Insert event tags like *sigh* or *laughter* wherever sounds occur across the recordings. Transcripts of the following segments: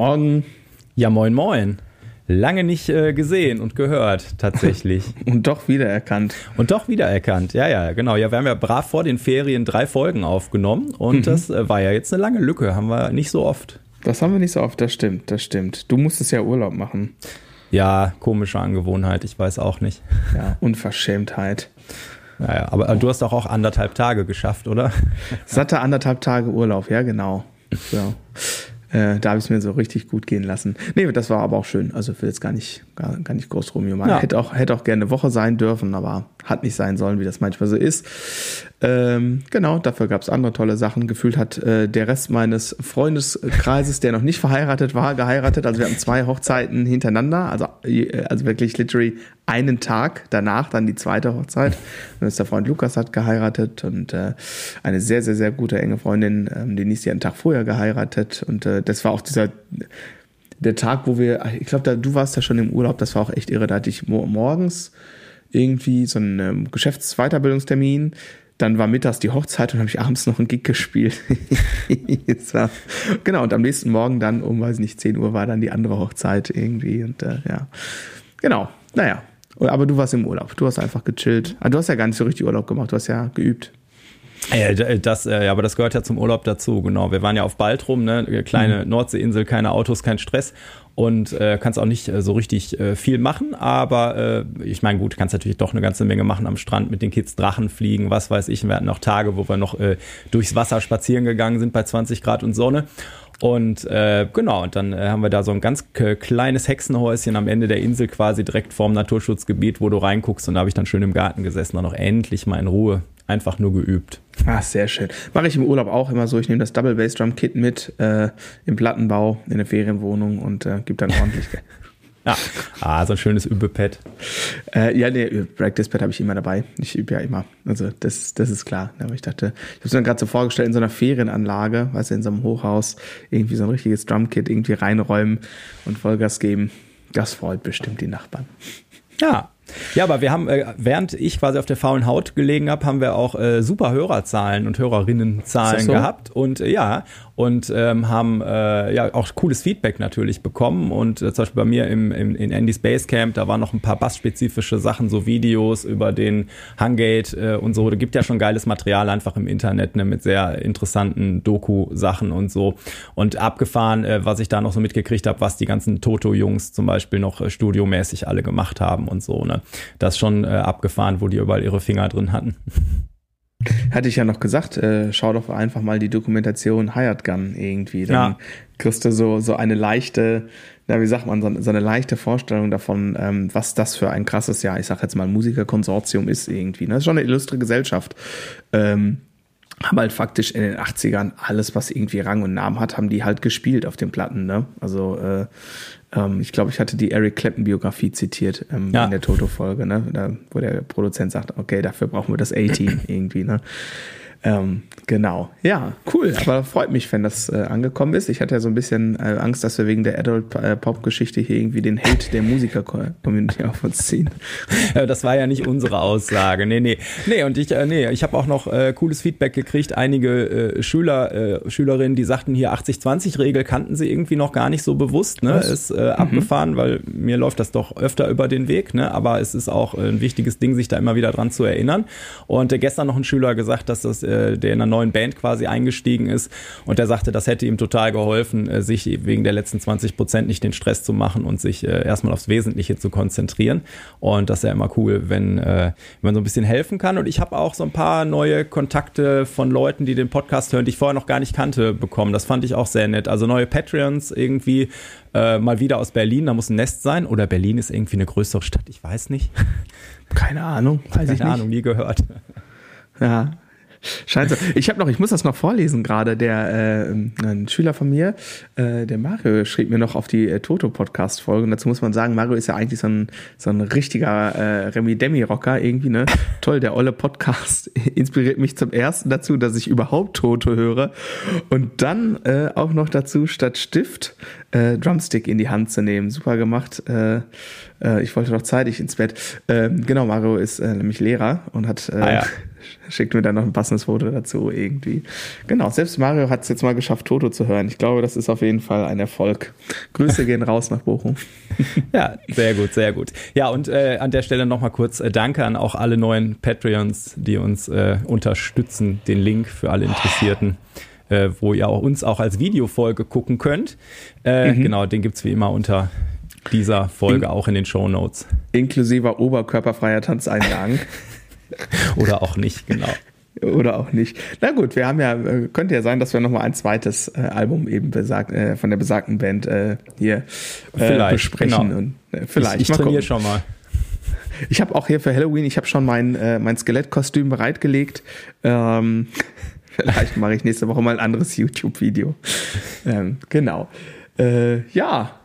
Morgen. Ja, moin, moin. Lange nicht äh, gesehen und gehört, tatsächlich. *laughs* und doch wiedererkannt. Und doch wiedererkannt, ja, ja, genau. Ja, wir haben ja brav vor den Ferien drei Folgen aufgenommen und mhm. das äh, war ja jetzt eine lange Lücke, haben wir nicht so oft. Das haben wir nicht so oft, das stimmt, das stimmt. Du musstest ja Urlaub machen. Ja, komische Angewohnheit, ich weiß auch nicht. *laughs* Ja, Unverschämtheit. Naja, aber du hast doch auch anderthalb Tage geschafft, oder? Satte anderthalb Tage Urlaub, ja, genau. *laughs* So. Äh, da habe ich es mir so richtig gut gehen lassen. Nee, das war aber auch schön. Also will jetzt gar nicht, gar, gar nicht groß rumjummern. Ja. Hätte auch, hätte auch gerne eine Woche sein dürfen, aber hat nicht sein sollen, wie das manchmal so ist. Ähm, genau, dafür gab es andere tolle Sachen. Gefühlt hat äh, der Rest meines Freundeskreises, der noch nicht verheiratet war, geheiratet. Also wir hatten zwei Hochzeiten hintereinander, also, äh, also wirklich literally einen Tag danach dann die zweite Hochzeit. Und ist der Freund Lukas hat geheiratet und äh, eine sehr, sehr, sehr gute enge Freundin, ähm, die ist einen Tag vorher geheiratet. Und äh, das war auch dieser der Tag, wo wir, ich glaube, du warst ja schon im Urlaub, das war auch echt irre. Da hatte ich morgens irgendwie so einen ähm, Geschäftsweiterbildungstermin. Dann war mittags die Hochzeit und habe ich abends noch einen Gig gespielt. *laughs* war, genau, und am nächsten Morgen dann um, weiß nicht, 10 Uhr war dann die andere Hochzeit irgendwie. Und äh, ja, genau, naja. Aber du warst im Urlaub, du hast einfach gechillt. Ah, du hast ja gar nicht so richtig Urlaub gemacht, du hast ja geübt. Ja, das, äh, aber das gehört ja zum Urlaub dazu, genau. Wir waren ja auf Baltrum, ne? kleine mhm. Nordseeinsel, keine Autos, kein Stress und äh, kannst auch nicht äh, so richtig äh, viel machen, aber äh, ich meine, gut, kannst natürlich doch eine ganze Menge machen am Strand mit den Kids, Drachen fliegen, was weiß ich. Wir hatten noch Tage, wo wir noch äh, durchs Wasser spazieren gegangen sind bei 20 Grad und Sonne. Und äh, genau, und dann äh, haben wir da so ein ganz kleines Hexenhäuschen am Ende der Insel quasi direkt vorm Naturschutzgebiet, wo du reinguckst und da habe ich dann schön im Garten gesessen und auch endlich mal in Ruhe einfach nur geübt. Ah, sehr schön. Mache ich im Urlaub auch immer so. Ich nehme das Double Bass Drum Kit mit äh, im Plattenbau in der Ferienwohnung und äh, gebe dann ordentlich. Ja, ah, so ein schönes Übepad. Äh, ja, nee, Practice Pad habe ich immer dabei. Ich übe ja immer. Also das, das ist klar. Aber ich dachte, ich habe es mir gerade so vorgestellt, in so einer Ferienanlage, weißt du, in so einem Hochhaus, irgendwie so ein richtiges Drumkit irgendwie reinräumen und Vollgas geben. Das freut bestimmt die Nachbarn. Ja, ja, aber wir haben, äh, während ich quasi auf der faulen Haut gelegen habe, haben wir auch äh, super Hörerzahlen und Hörerinnenzahlen so? gehabt. Und äh, ja, und ähm, haben äh, ja auch cooles Feedback natürlich bekommen. Und äh, zum Beispiel bei mir im, im, in Andy's Basecamp, da waren noch ein paar bassspezifische Sachen, so Videos über den Hungate äh, und so. Da gibt ja schon geiles Material einfach im Internet ne, mit sehr interessanten Doku-Sachen und so. Und abgefahren, äh, was ich da noch so mitgekriegt habe, was die ganzen Toto-Jungs zum Beispiel noch äh, studiomäßig alle gemacht haben und so. Ne? Das schon äh, abgefahren, wo die überall ihre Finger drin hatten. *laughs* Hatte ich ja noch gesagt, äh, schau doch einfach mal die Dokumentation Hired Gun irgendwie. Dann ja. kriegst du so, so eine leichte, na, wie sagt man, so, so eine leichte Vorstellung davon, ähm, was das für ein krasses, ja, ich sag jetzt mal Musikerkonsortium ist irgendwie. Ne? Das ist schon eine illustre Gesellschaft. Ähm, haben halt faktisch in den 80ern alles, was irgendwie Rang und Namen hat, haben die halt gespielt auf den Platten, ne? Also äh, ähm, ich glaube, ich hatte die Eric Clapton Biografie zitiert ähm, ja. in der Toto-Folge, ne? Da, wo der Produzent sagt, okay, dafür brauchen wir das A-Team *clears throat* irgendwie, ne? Ähm, genau. Ja, cool. Aber freut mich, wenn das äh, angekommen ist. Ich hatte ja so ein bisschen äh, Angst, dass wir wegen der Adult-Pop-Geschichte hier irgendwie den Hate der Musiker-Community *laughs* auf uns ziehen. Ja, das war ja nicht unsere Aussage. Nee, nee. Nee, und ich, äh, nee, ich habe auch noch äh, cooles Feedback gekriegt. Einige äh, Schüler, äh, Schülerinnen, die sagten hier 80-20-Regel kannten sie irgendwie noch gar nicht so bewusst. Ne? Was? Ist äh, mhm. abgefahren, weil mir läuft das doch öfter über den Weg. Ne? Aber es ist auch äh, ein wichtiges Ding, sich da immer wieder dran zu erinnern. Und äh, gestern noch ein Schüler gesagt, dass das äh, der in einer neuen Band quasi eingestiegen ist. Und der sagte, das hätte ihm total geholfen, äh, sich wegen der letzten 20 Prozent nicht den Stress zu machen und sich äh, erstmal aufs Wesentliche zu konzentrieren. Und das ist ja immer cool, wenn, äh, wenn man so ein bisschen helfen kann. Und ich habe auch so ein paar neue Kontakte von Leuten, die den Podcast hören, die ich vorher noch gar nicht kannte, bekommen. Das fand ich auch sehr nett. Also neue Patreons irgendwie äh, mal wieder aus Berlin, da muss ein Nest sein. Oder Berlin ist irgendwie eine größere Stadt, ich weiß nicht. *laughs* Keine Ahnung, weiß Keine ich nicht. Ahnung, nie gehört. Ja, Scheint so. Ich habe noch, ich muss das noch vorlesen gerade. Der äh, ein Schüler von mir, äh, der Mario, schrieb mir noch auf die äh, Toto-Podcast-Folge. Und dazu muss man sagen, Mario ist ja eigentlich so ein, so ein richtiger äh, Remi-Demi-Rocker irgendwie, ne? Toll, der olle Podcast *laughs* inspiriert mich zum ersten dazu, dass ich überhaupt Toto höre. Und dann äh, auch noch dazu statt Stift äh, Drumstick in die Hand zu nehmen. Super gemacht. Äh, äh, ich wollte doch zeitig ins Bett. Ähm, genau, Mario ist äh, nämlich Lehrer und hat äh, ah, ja. Schickt mir dann noch ein passendes Foto dazu irgendwie. Genau, selbst Mario hat es jetzt mal geschafft, Toto zu hören. Ich glaube, das ist auf jeden Fall ein Erfolg. Grüße gehen raus nach Bochum. *laughs* ja, sehr gut, sehr gut. Ja, und äh, an der Stelle nochmal kurz äh, Danke an auch alle neuen Patreons, die uns äh, unterstützen. Den Link für alle Interessierten. Äh, wo ihr auch uns auch als Videofolge gucken könnt. Äh, mhm. Genau, den gibt es wie immer unter dieser Folge in, auch in den Show Notes. Inklusive oberkörperfreier Tanzeinlagen. *laughs* *laughs* Oder auch nicht, genau. Oder auch nicht. Na gut, wir haben ja, äh, könnte ja sein, dass wir nochmal ein zweites äh, Album eben besagt, äh, von der besagten Band äh, hier äh, vielleicht, besprechen. Genau. Und, äh, vielleicht. Ich, ich trainiere schon mal. Ich habe auch hier für Halloween, ich habe schon mein, mein Skelettkostüm bereitgelegt. Ähm, *laughs* vielleicht mache ich nächste Woche mal ein anderes YouTube-Video. Ähm, genau. ja,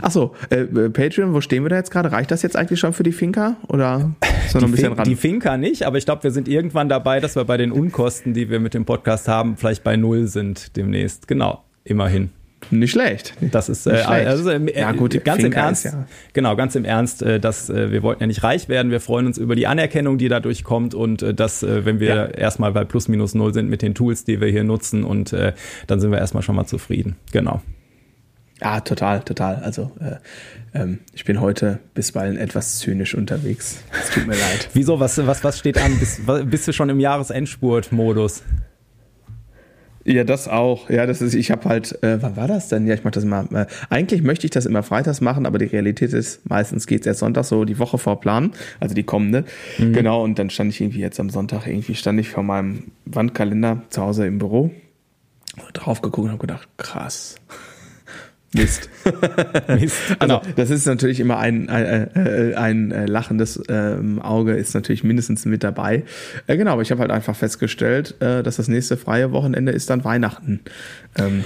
Achso, äh, Patreon, wo stehen wir da jetzt gerade? Reicht das jetzt eigentlich schon für die Finca? Oder ist noch ein bisschen ran? Die Finca nicht, aber ich glaube, wir sind irgendwann dabei, dass wir bei den Unkosten, die wir mit dem Podcast haben, vielleicht bei Null sind demnächst. Genau, immerhin. Nicht schlecht. Das ist äh, also äh, ja, gut, ganz Finca im Ernst. Ist, ja. Genau, ganz im Ernst, äh, dass äh, wir wollten ja nicht reich werden. Wir freuen uns über die Anerkennung, die dadurch kommt und äh, dass, äh, wenn wir ja. erstmal bei plus minus null sind mit den Tools, die wir hier nutzen und äh, dann sind wir erstmal schon mal zufrieden. Genau. Ja, total, total. Also äh, ähm, ich bin heute bisweilen etwas zynisch unterwegs. Es tut mir leid. *laughs* Wieso? Was, was, was steht an? Bist, bist du schon im Jahresendspurt-Modus? Ja, das auch. Ja, das ist, ich habe halt, äh, wann war das denn? Ja, ich mache das immer. Äh, eigentlich möchte ich das immer freitags machen, aber die Realität ist, meistens geht's erst Sonntag so die Woche vor Plan, also die kommende. Mhm. Genau, und dann stand ich irgendwie jetzt am Sonntag, irgendwie stand ich vor meinem Wandkalender zu Hause im Büro, drauf geguckt und habe gedacht, krass. Mist. *laughs* Mist. Also genau. das ist natürlich immer ein, ein, äh, ein äh, lachendes ähm, Auge ist natürlich mindestens mit dabei. Äh, genau, aber ich habe halt einfach festgestellt, dass das nächste freie Wochenende ist dann Weihnachten. Ähm,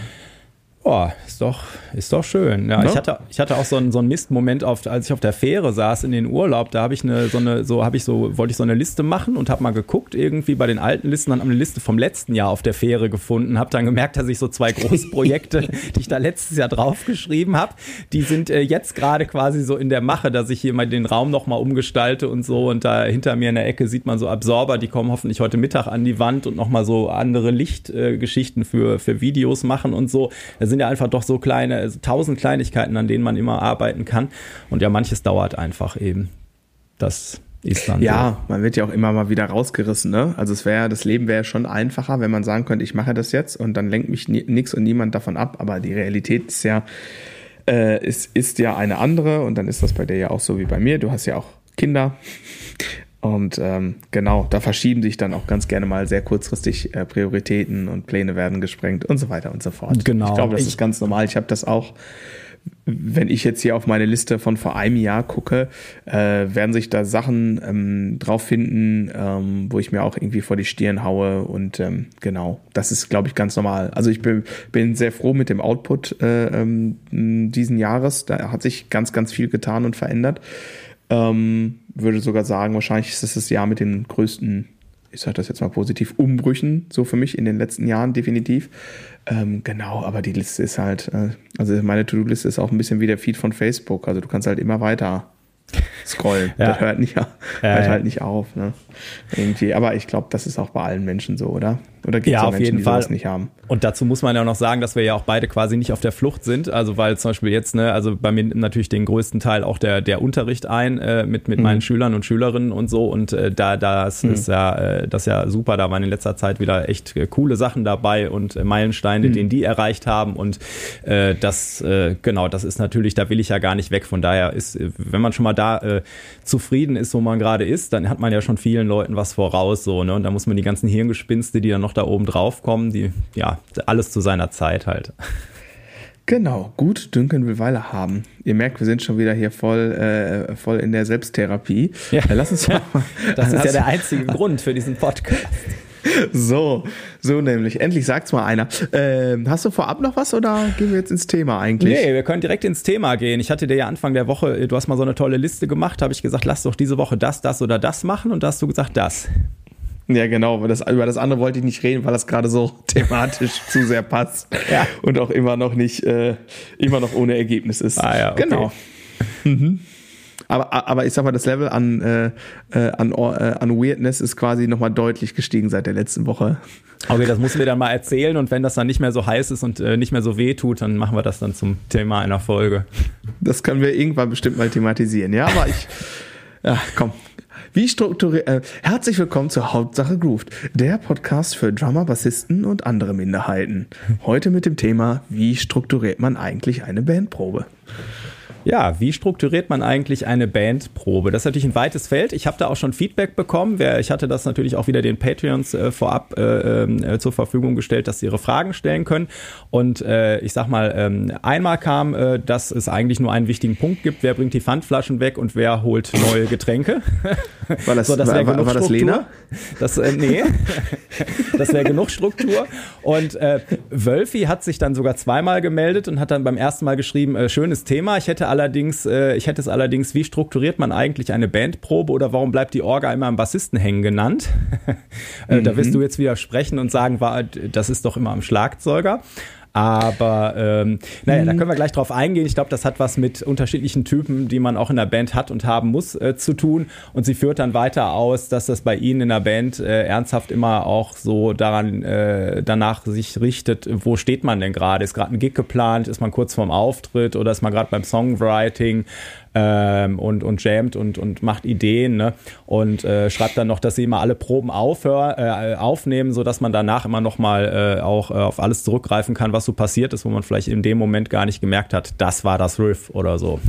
Oh, ist doch, ist doch schön. Ja, ja. Ich, hatte, ich hatte auch so einen, so einen Mistmoment, auf, als ich auf der Fähre saß in den Urlaub. Da habe ich eine, so eine, so habe ich so, wollte ich so eine Liste machen und habe mal geguckt, irgendwie bei den alten Listen, dann eine Liste vom letzten Jahr auf der Fähre gefunden. Habe dann gemerkt, dass ich so zwei Großprojekte, *laughs* die ich da letztes Jahr draufgeschrieben habe, die sind äh, jetzt gerade quasi so in der Mache, dass ich hier mal den Raum nochmal umgestalte und so. Und da hinter mir in der Ecke sieht man so Absorber, die kommen hoffentlich heute Mittag an die Wand und nochmal so andere Lichtgeschichten äh, für, für Videos machen und so. Da sind ja einfach doch so kleine, also tausend Kleinigkeiten, an denen man immer arbeiten kann. Und ja, manches dauert einfach eben. Das ist dann. Ja, so. man wird ja auch immer mal wieder rausgerissen, ne? Also es wäre, das Leben wäre schon einfacher, wenn man sagen könnte, ich mache das jetzt und dann lenkt mich nichts und niemand davon ab. Aber die Realität ist ja, äh, ist, ist ja eine andere und dann ist das bei dir ja auch so wie bei mir. Du hast ja auch Kinder. Und ähm, genau, da verschieben sich dann auch ganz gerne mal sehr kurzfristig äh, Prioritäten und Pläne werden gesprengt und so weiter und so fort. Genau. Ich glaube, das ich, ist ganz normal. Ich habe das auch, wenn ich jetzt hier auf meine Liste von vor einem Jahr gucke, äh, werden sich da Sachen ähm, drauf finden, ähm, wo ich mir auch irgendwie vor die Stirn haue. Und ähm, genau, das ist, glaube ich, ganz normal. Also ich bin, bin sehr froh mit dem Output äh, ähm, diesen Jahres. Da hat sich ganz, ganz viel getan und verändert. Ähm, würde sogar sagen, wahrscheinlich ist es das Jahr mit den größten, ich sage das jetzt mal positiv, Umbrüchen, so für mich in den letzten Jahren definitiv. Ähm, genau, aber die Liste ist halt, äh, also meine To-Do-Liste ist auch ein bisschen wie der Feed von Facebook. Also du kannst halt immer weiter scrollen. ja. Das hört, nicht, hört ja, halt nicht auf. Ne? Irgendwie. Aber ich glaube, das ist auch bei allen Menschen so, oder? Oder gibt es ja, Menschen, die Fall. sowas nicht haben? Und dazu muss man ja noch sagen, dass wir ja auch beide quasi nicht auf der Flucht sind. Also weil zum Beispiel jetzt, ne, also bei mir natürlich den größten Teil auch der, der Unterricht ein äh, mit, mit mhm. meinen Schülern und Schülerinnen und so. Und äh, da das mhm. ist ja äh, das ist ja super. Da waren in letzter Zeit wieder echt äh, coole Sachen dabei und äh, Meilensteine, mhm. den die erreicht haben. Und äh, das, genau, das ist natürlich, da will ich ja gar nicht weg. Von daher ist, wenn man schon mal da äh, zufrieden ist, wo man gerade ist, dann hat man ja schon vielen Leuten was voraus. so ne? Und da muss man die ganzen Hirngespinste, die dann noch da oben drauf kommen, die, ja, alles zu seiner Zeit halt. Genau, gut dünken will Weile haben. Ihr merkt, wir sind schon wieder hier voll, äh, voll in der Selbsttherapie. Ja. Lass uns *laughs* mal, das ist ja *laughs* der einzige Grund für diesen Podcast. So, so nämlich. Endlich sagt's mal einer. Äh, hast du vorab noch was oder gehen wir jetzt ins Thema eigentlich? Nee, wir können direkt ins Thema gehen. Ich hatte dir ja Anfang der Woche, du hast mal so eine tolle Liste gemacht, habe ich gesagt, lass doch diese Woche das, das oder das machen und da hast du gesagt, das. Ja, genau, aber das, über das andere wollte ich nicht reden, weil das gerade so *laughs* thematisch zu sehr passt ja. und auch immer noch nicht, äh, immer noch ohne Ergebnis ist. Ah ja, okay. genau. *laughs* Mhm. Aber, aber ich sag mal, das Level an, äh, äh an, äh, an Weirdness ist quasi nochmal deutlich gestiegen seit der letzten Woche. Okay, das müssen wir dann mal erzählen und wenn das dann nicht mehr so heiß ist und äh, nicht mehr so weh tut, dann machen wir das dann zum Thema einer Folge. Das können wir irgendwann bestimmt mal thematisieren. Ja, aber ich, *laughs* ja, komm. Wie strukturiert, äh, herzlich willkommen zur Hauptsache Grooved, der Podcast für Drummer, Bassisten und andere Minderheiten. Heute mit dem Thema, wie strukturiert man eigentlich eine Bandprobe? Ja, wie strukturiert man eigentlich eine Bandprobe? Das ist natürlich ein weites Feld. Ich habe da auch schon Feedback bekommen. Ich hatte das natürlich auch wieder den Patreons äh, vorab äh, ähm, äh, zur Verfügung gestellt, dass sie ihre Fragen stellen können. Und äh, ich sag mal, ähm, einmal kam, äh, dass es eigentlich nur einen wichtigen Punkt gibt. Wer bringt die Pfandflaschen weg und wer holt neue Getränke? *laughs* War das, so, das war, war, war das Lena? Das, nee, *laughs* das wäre genug Struktur. Und Wölfi hat sich dann sogar zweimal gemeldet und hat dann beim ersten Mal geschrieben, schönes Thema. Ich hätte allerdings, äh, ich hätte es allerdings, wie strukturiert man eigentlich eine Bandprobe oder warum bleibt die Orga immer am Bassisten hängen genannt? *laughs* äh, mhm. Da wirst du jetzt widersprechen und sagen, war, das ist doch immer am Schlagzeuger. Aber ähm, naja, mhm. da können wir gleich drauf eingehen. Ich glaube, das hat was mit unterschiedlichen Typen, die man auch in der Band hat und haben muss, äh, zu tun. Und sie führt dann weiter aus, dass das bei Ihnen in der Band äh, ernsthaft immer auch so daran äh, danach sich richtet, wo steht man denn gerade? Ist gerade ein Gig geplant? Ist man kurz vorm Auftritt oder ist man gerade beim Songwriting? Ähm, und, und jammt und, und macht Ideen ne? und äh, schreibt dann noch, dass sie immer alle Proben aufhör, äh, aufnehmen, sodass man danach immer noch mal äh, auch äh, auf alles zurückgreifen kann, was so passiert ist, wo man vielleicht in dem Moment gar nicht gemerkt hat, das war das Riff oder so.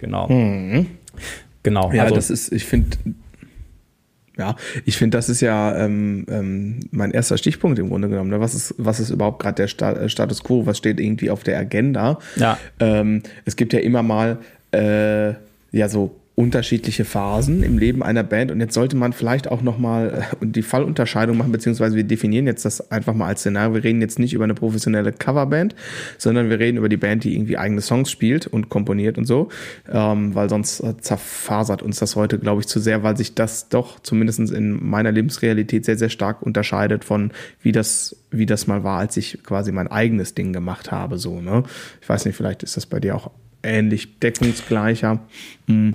Genau. Mhm. Genau. Ja, also, das ist, ich finde, ja, ich finde, das ist ja ähm, ähm, mein erster Stichpunkt im Grunde genommen. Ne? Was ist, was ist überhaupt gerade der Sta äh, Status quo? Was steht irgendwie auf der Agenda? Ja. Ähm, es gibt ja immer mal äh, ja so unterschiedliche Phasen im Leben einer Band und jetzt sollte man vielleicht auch nochmal äh, die Fallunterscheidung machen, beziehungsweise wir definieren jetzt das einfach mal als Szenario. Wir reden jetzt nicht über eine professionelle Coverband, sondern wir reden über die Band, die irgendwie eigene Songs spielt und komponiert und so, ähm, weil sonst äh, zerfasert uns das heute, glaube ich, zu sehr, weil sich das doch zumindest in meiner Lebensrealität sehr, sehr stark unterscheidet von wie das, wie das mal war, als ich quasi mein eigenes Ding gemacht habe, so, ne? Ich weiß nicht, vielleicht ist das bei dir auch ähnlich deckungsgleicher. Hm.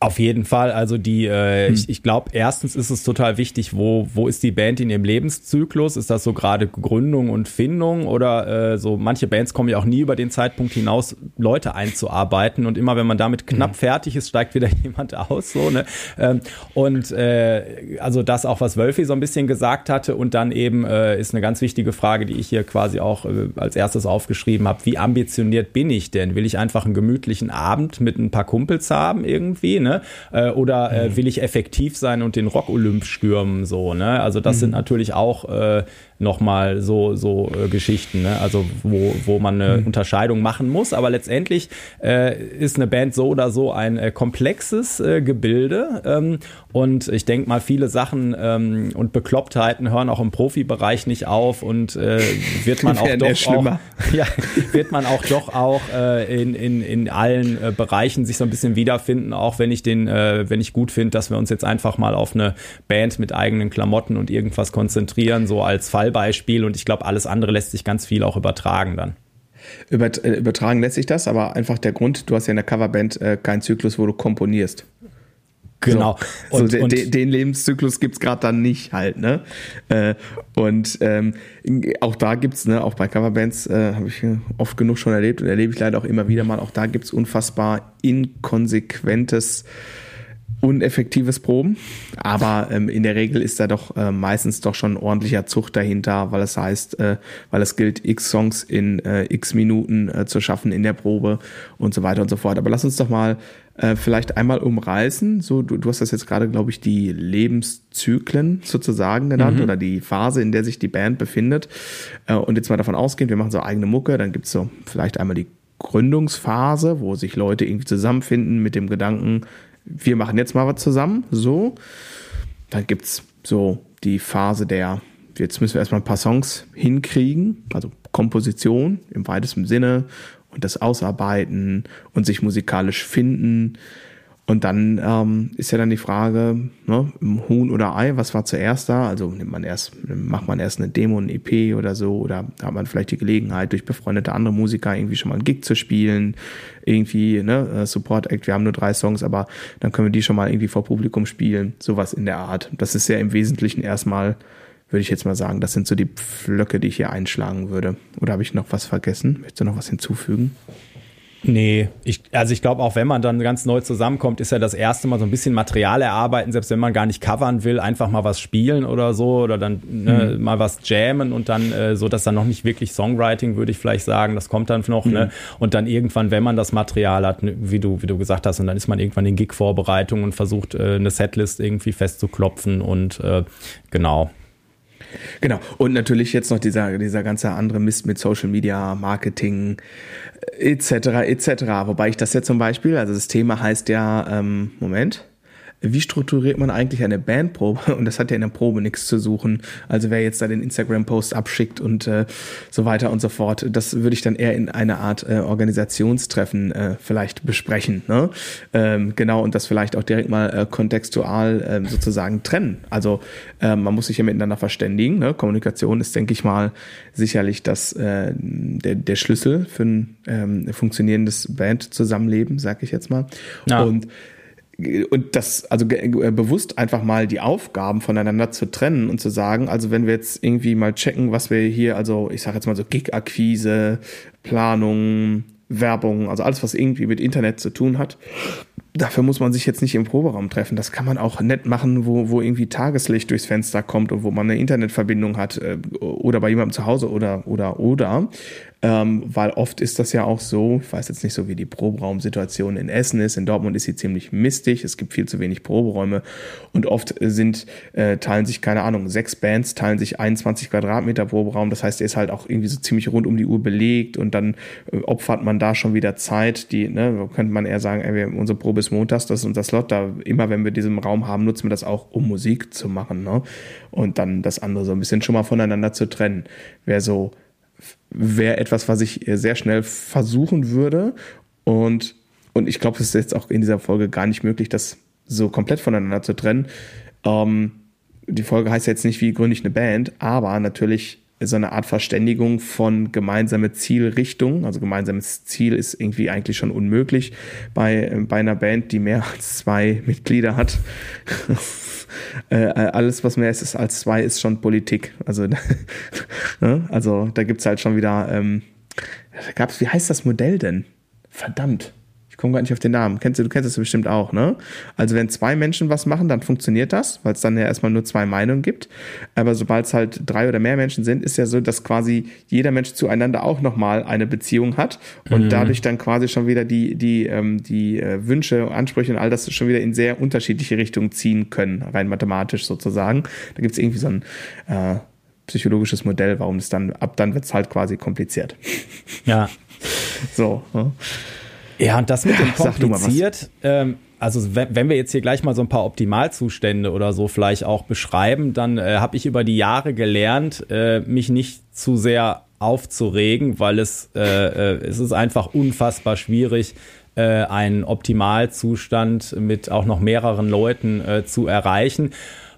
Auf jeden Fall. Also die, äh, hm. ich, ich glaube, erstens ist es total wichtig, wo, wo ist die Band in ihrem Lebenszyklus? Ist das so gerade Gründung und Findung oder äh, so? Manche Bands kommen ja auch nie über den Zeitpunkt hinaus, Leute einzuarbeiten und immer wenn man damit knapp hm. fertig ist, steigt wieder *laughs* jemand aus. So ne. Ähm, und äh, also das auch, was Wölfi so ein bisschen gesagt hatte und dann eben äh, ist eine ganz wichtige Frage, die ich hier quasi auch äh, als erstes aufgeschrieben habe: Wie ambitioniert bin ich denn? Will ich einfach einen gemütlichen Abend mit ein paar Kumpels haben irgendwie? Ne? Äh, oder äh, mhm. will ich effektiv sein und den Rock-Olymp stürmen, so, ne? Also das mhm. sind natürlich auch äh, nochmal so, so äh, Geschichten, ne? also wo, wo man eine mhm. Unterscheidung machen muss. Aber letztendlich äh, ist eine Band so oder so ein äh, komplexes äh, Gebilde. Ähm, und ich denke mal, viele Sachen ähm, und Beklopptheiten hören auch im Profibereich nicht auf und äh, wird man *laughs* auch doch auch, *laughs* ja, wird man auch doch auch äh, in, in, in allen äh, Bereichen sich so ein bisschen wiederfinden, auch wenn ich den, äh, wenn ich gut finde, dass wir uns jetzt einfach mal auf eine Band mit eigenen Klamotten und irgendwas konzentrieren, so als Fall Fallbeispiel und ich glaube, alles andere lässt sich ganz viel auch übertragen dann. Über, äh, übertragen lässt sich das, aber einfach der Grund, du hast ja in der Coverband äh, keinen Zyklus, wo du komponierst. Genau. So, und, so und den, den Lebenszyklus gibt es gerade dann nicht halt, ne? Äh, und ähm, auch da gibt es, ne, auch bei Coverbands äh, habe ich oft genug schon erlebt und erlebe ich leider auch immer wieder mal, auch da gibt es unfassbar inkonsequentes uneffektives Proben, aber ähm, in der Regel ist da doch äh, meistens doch schon ordentlicher Zucht dahinter, weil es heißt, äh, weil es gilt, x Songs in äh, x Minuten äh, zu schaffen in der Probe und so weiter und so fort. Aber lass uns doch mal äh, vielleicht einmal umreißen. So, du, du hast das jetzt gerade, glaube ich, die Lebenszyklen sozusagen genannt mhm. oder die Phase, in der sich die Band befindet. Äh, und jetzt mal davon ausgehend, wir machen so eigene Mucke, dann gibt's so vielleicht einmal die Gründungsphase, wo sich Leute irgendwie zusammenfinden mit dem Gedanken, wir machen jetzt mal was zusammen, so. Dann gibt es so die Phase der, jetzt müssen wir erstmal ein paar Songs hinkriegen, also Komposition im weitesten Sinne und das Ausarbeiten und sich musikalisch finden. Und dann ähm, ist ja dann die Frage, ne, Huhn oder Ei, was war zuerst da? Also nimmt man erst, macht man erst eine Demo, ein EP oder so, oder hat man vielleicht die Gelegenheit, durch befreundete andere Musiker irgendwie schon mal einen Gig zu spielen, irgendwie, ne, äh, Support Act, wir haben nur drei Songs, aber dann können wir die schon mal irgendwie vor Publikum spielen, sowas in der Art. Das ist ja im Wesentlichen erstmal, würde ich jetzt mal sagen, das sind so die Pflöcke, die ich hier einschlagen würde. Oder habe ich noch was vergessen? Möchtest du noch was hinzufügen? Nee, ich, also ich glaube, auch wenn man dann ganz neu zusammenkommt, ist ja das erste Mal so ein bisschen Material erarbeiten, selbst wenn man gar nicht covern will, einfach mal was spielen oder so oder dann ne, mhm. mal was jammen und dann äh, so, dass dann noch nicht wirklich Songwriting, würde ich vielleicht sagen, das kommt dann noch, ne? mhm. ne? Und dann irgendwann, wenn man das Material hat, ne, wie du, wie du gesagt hast, und dann ist man irgendwann in Gig-Vorbereitung und versucht, äh, eine Setlist irgendwie festzuklopfen und äh, genau. Genau. Und natürlich jetzt noch dieser, dieser ganze andere Mist mit Social Media, Marketing, etc., etc. Wobei ich das ja zum Beispiel, also das Thema heißt ja, ähm, Moment, wie strukturiert man eigentlich eine Bandprobe? *laughs* Und das hat ja in der Probe nichts zu suchen. Also wer jetzt da den Instagram-Post abschickt und äh, so weiter und so fort, das würde ich dann eher in einer Art äh, Organisationstreffen äh, vielleicht besprechen. Ne? Ähm, genau, und das vielleicht auch direkt mal äh, kontextual äh, sozusagen trennen. Also äh, man muss sich ja miteinander verständigen. Ne? Kommunikation ist, denke ich mal, sicherlich das, äh, der, der Schlüssel für ein ähm, funktionierendes Band-Zusammenleben, sag ich jetzt mal. Ja. Und und das, also äh, bewusst einfach mal die Aufgaben voneinander zu trennen und zu sagen, also wenn wir jetzt irgendwie mal checken, was wir hier, also ich sage jetzt mal so Gig-Akquise, Planung, Werbung, also alles, was irgendwie mit Internet zu tun hat, dafür muss man sich jetzt nicht im Proberaum treffen. Das kann man auch nett machen, wo, wo irgendwie Tageslicht durchs Fenster kommt und wo man eine Internetverbindung hat äh, oder bei jemandem zu Hause oder oder oder ähm, weil oft ist das ja auch so, ich weiß jetzt nicht so, wie die Proberaumsituation in Essen ist, in Dortmund ist sie ziemlich mistig, es gibt viel zu wenig Proberäume. Und oft sind, äh, teilen sich, keine Ahnung, sechs Bands, teilen sich 21 Quadratmeter Proberaum, das heißt, der ist halt auch irgendwie so ziemlich rund um die Uhr belegt. Und dann äh, opfert man da schon wieder Zeit, die, ne, könnte man eher sagen, ey, unsere Probe ist montags, das ist unser Slot, da immer wenn wir diesen Raum haben, nutzen wir das auch, um Musik zu machen, ne? Und dann das andere so ein bisschen schon mal voneinander zu trennen. Wer so wäre etwas, was ich sehr schnell versuchen würde. Und, und ich glaube, es ist jetzt auch in dieser Folge gar nicht möglich, das so komplett voneinander zu trennen. Ähm, die Folge heißt jetzt nicht, wie gründe ich eine Band, aber natürlich so eine Art Verständigung von gemeinsame Zielrichtung. Also gemeinsames Ziel ist irgendwie eigentlich schon unmöglich bei, bei einer Band, die mehr als zwei Mitglieder hat. *laughs* äh, alles, was mehr ist, als zwei, ist schon Politik. Also, *laughs* ne? also da gibt's halt schon wieder, ähm, gab's, wie heißt das Modell denn? Verdammt. Ich komme gar nicht auf den Namen. Kennst du, du kennst es bestimmt auch, ne? Also wenn zwei Menschen was machen, dann funktioniert das, weil es dann ja erstmal nur zwei Meinungen gibt. Aber sobald es halt drei oder mehr Menschen sind, ist ja so, dass quasi jeder Mensch zueinander auch nochmal eine Beziehung hat und mhm. dadurch dann quasi schon wieder die, die, ähm, die äh, Wünsche, Ansprüche und all das schon wieder in sehr unterschiedliche Richtungen ziehen können, rein mathematisch sozusagen. Da gibt es irgendwie so ein äh, psychologisches Modell, warum es dann, ab dann wird es halt quasi kompliziert. Ja. *laughs* so. Ne? Ja, und das mit dem kompliziert, ähm, also wenn, wenn wir jetzt hier gleich mal so ein paar Optimalzustände oder so vielleicht auch beschreiben, dann äh, habe ich über die Jahre gelernt, äh, mich nicht zu sehr aufzuregen, weil es, äh, äh, es ist einfach unfassbar schwierig, äh, einen Optimalzustand mit auch noch mehreren Leuten äh, zu erreichen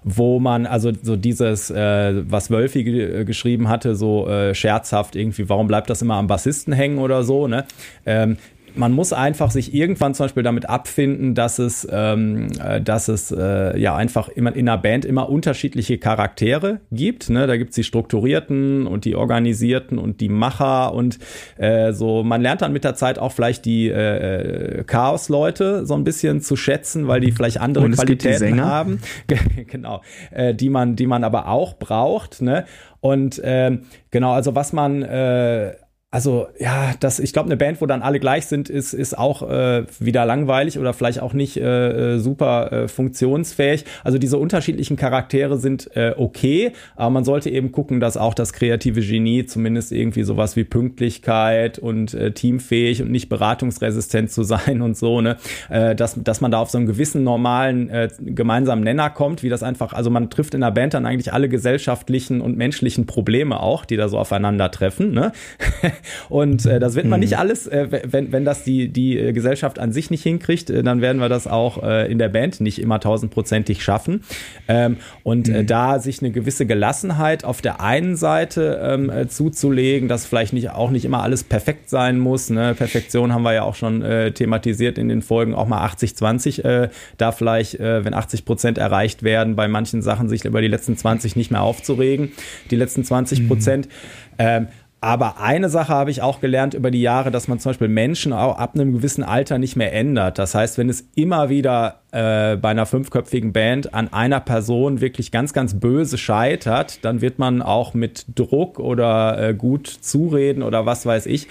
wo man also so dieses, äh, was Wölfi ge geschrieben hatte, so äh, scherzhaft irgendwie, warum bleibt das immer am Bassisten hängen oder so, ne? Ähm, man muss einfach sich irgendwann zum Beispiel damit abfinden, dass es, ähm, äh, dass es äh, ja einfach immer in einer Band immer unterschiedliche Charaktere gibt. Ne? Da gibt's die strukturierten und die organisierten und die Macher und äh, so. Man lernt dann mit der Zeit auch vielleicht die äh, äh Chaos-Leute so ein bisschen zu schätzen, weil die vielleicht andere Qualitäten haben. *laughs* genau, äh, die man, die man aber auch braucht. Ne? Und äh, genau, also was man äh, also ja, das, ich glaube, eine Band, wo dann alle gleich sind, ist, ist auch äh, wieder langweilig oder vielleicht auch nicht äh, äh, super äh, funktionsfähig. Also diese unterschiedlichen Charaktere sind äh, okay, aber man sollte eben gucken, dass auch das kreative Genie zumindest irgendwie sowas wie Pünktlichkeit und äh, teamfähig und nicht beratungsresistent zu sein und so, ne, äh, dass, dass man da auf so einen gewissen normalen äh, gemeinsamen Nenner kommt, wie das einfach, also man trifft in der Band dann eigentlich alle gesellschaftlichen und menschlichen Probleme auch, die da so aufeinandertreffen, ne? *laughs* und äh, das wird man mhm. nicht alles, äh, wenn, wenn das die, die äh, Gesellschaft an sich nicht hinkriegt, äh, dann werden wir das auch äh, in der Band nicht immer tausendprozentig schaffen. Ähm, und äh, mhm. da sich eine gewisse Gelassenheit auf der einen Seite ähm, äh, zuzulegen, dass vielleicht nicht auch nicht immer alles perfekt sein muss. Ne? Perfektion haben wir ja auch schon äh, thematisiert in den Folgen, auch mal 80-20, äh, da vielleicht, äh, wenn 80 Prozent erreicht werden, bei manchen Sachen sich über die letzten 20 nicht mehr aufzuregen, die letzten 20 Prozent. Mhm. Ähm, aber eine Sache habe ich auch gelernt über die Jahre, dass man zum Beispiel Menschen auch ab einem gewissen Alter nicht mehr ändert. Das heißt, wenn es immer wieder äh, bei einer fünfköpfigen Band an einer Person wirklich ganz, ganz böse scheitert, dann wird man auch mit Druck oder äh, gut zureden oder was weiß ich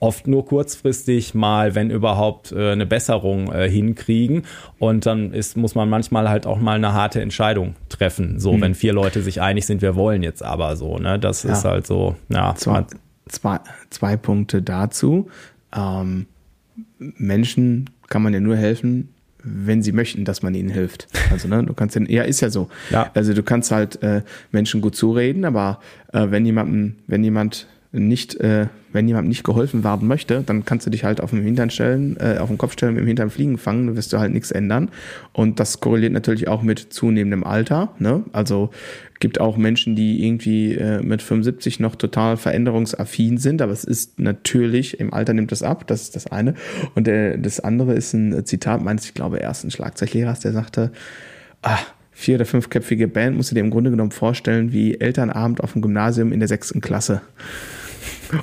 oft nur kurzfristig mal, wenn überhaupt, äh, eine Besserung äh, hinkriegen. Und dann ist, muss man manchmal halt auch mal eine harte Entscheidung treffen. So, hm. wenn vier Leute sich einig sind, wir wollen jetzt aber so, ne? Das ja. ist halt so, ja. Zwei, zwei, zwei Punkte dazu. Ähm, Menschen kann man ja nur helfen, wenn sie möchten, dass man ihnen hilft. Also, ne, du kannst ja, ja, ist ja so. Ja. Also du kannst halt äh, Menschen gut zureden, aber äh, wenn jemanden, wenn jemand nicht, äh, wenn jemand nicht geholfen werden möchte, dann kannst du dich halt auf den Hintern stellen, äh, auf den Kopf stellen, mit dem Hintern fliegen fangen, dann wirst du halt nichts ändern. Und das korreliert natürlich auch mit zunehmendem Alter. Ne? Also gibt auch Menschen, die irgendwie äh, mit 75 noch total veränderungsaffin sind, aber es ist natürlich, im Alter nimmt das ab, das ist das eine. Und äh, das andere ist ein Zitat meines, ich glaube, ersten Schlagzeuglehrers, der sagte, ah, vier- oder fünfköpfige Band musst du dir im Grunde genommen vorstellen wie Elternabend auf dem Gymnasium in der sechsten Klasse.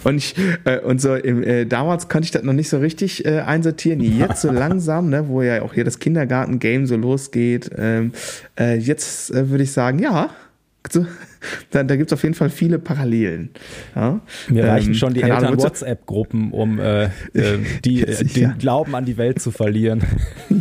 Und ich, äh, und so im, äh, damals konnte ich das noch nicht so richtig äh, einsortieren. *laughs* Jetzt so langsam, ne, wo ja auch hier das Kindergarten-Game so losgeht. Ähm, äh, jetzt äh, würde ich sagen, ja, so, da, da gibt es auf jeden Fall viele Parallelen. Ja? Mir ähm, reichen schon die Eltern-WhatsApp-Gruppen, um äh, *laughs* äh, die, äh, den Glauben an die Welt zu verlieren. *laughs*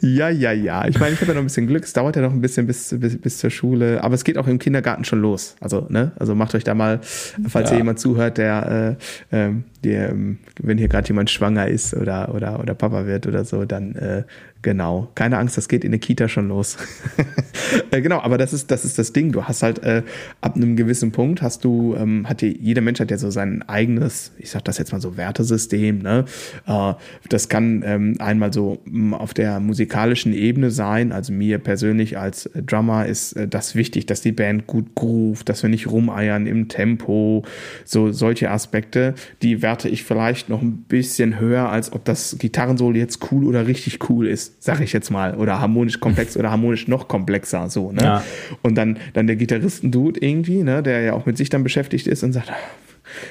ja, ja, ja. Ich meine, ich habe ja noch ein bisschen Glück. Es dauert ja noch ein bisschen bis, bis, bis zur Schule. Aber es geht auch im Kindergarten schon los. Also, ne? Also macht euch da mal, falls ja. hier jemand zuhört, der, äh, äh, der ähm, wenn hier gerade jemand schwanger ist oder, oder, oder Papa wird oder so, dann äh, genau. Keine Angst, das geht in der Kita schon los. *laughs* Äh, genau, aber das ist, das ist das Ding. Du hast halt äh, ab einem gewissen Punkt hast du, ähm, hat die, jeder Mensch hat ja so sein eigenes, ich sag das jetzt mal so Wertesystem, ne? Äh, das kann ähm, einmal so mm, auf der musikalischen Ebene sein. Also mir persönlich als Drummer ist äh, das wichtig, dass die Band gut groovt, dass wir nicht rumeiern im Tempo, so solche Aspekte, die werte ich vielleicht noch ein bisschen höher, als ob das Gitarrensolo jetzt cool oder richtig cool ist, sag ich jetzt mal, oder harmonisch komplex oder harmonisch noch komplexer, so, ne? Ja. Und dann, dann der Gitarristen-Dude irgendwie, ne, der ja auch mit sich dann beschäftigt ist und sagt,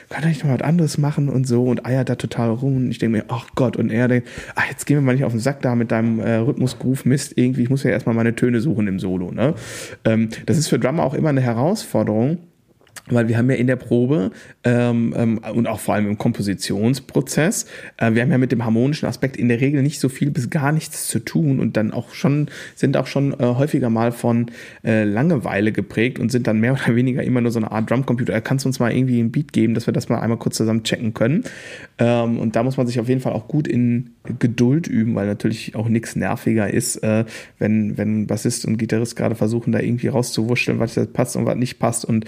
kann ich noch was anderes machen und so und eiert da total rum und ich denke mir, ach Gott, und er denkt, ach, jetzt gehen wir mal nicht auf den Sack da mit deinem äh, Rhythmusgroove Mist, irgendwie, ich muss ja erstmal meine Töne suchen im Solo, ne? Ähm, das ist für Drummer auch immer eine Herausforderung, weil wir haben ja in der Probe ähm, ähm, und auch vor allem im Kompositionsprozess, äh, wir haben ja mit dem harmonischen Aspekt in der Regel nicht so viel bis gar nichts zu tun und dann auch schon sind auch schon äh, häufiger mal von äh, Langeweile geprägt und sind dann mehr *laughs* oder weniger immer nur so eine Art Drumcomputer. Kannst du uns mal irgendwie ein Beat geben, dass wir das mal einmal kurz zusammen checken können? Ähm, und da muss man sich auf jeden Fall auch gut in Geduld üben, weil natürlich auch nichts nerviger ist, äh, wenn wenn Bassist und Gitarrist gerade versuchen, da irgendwie rauszuwurschteln, was passt und was nicht passt und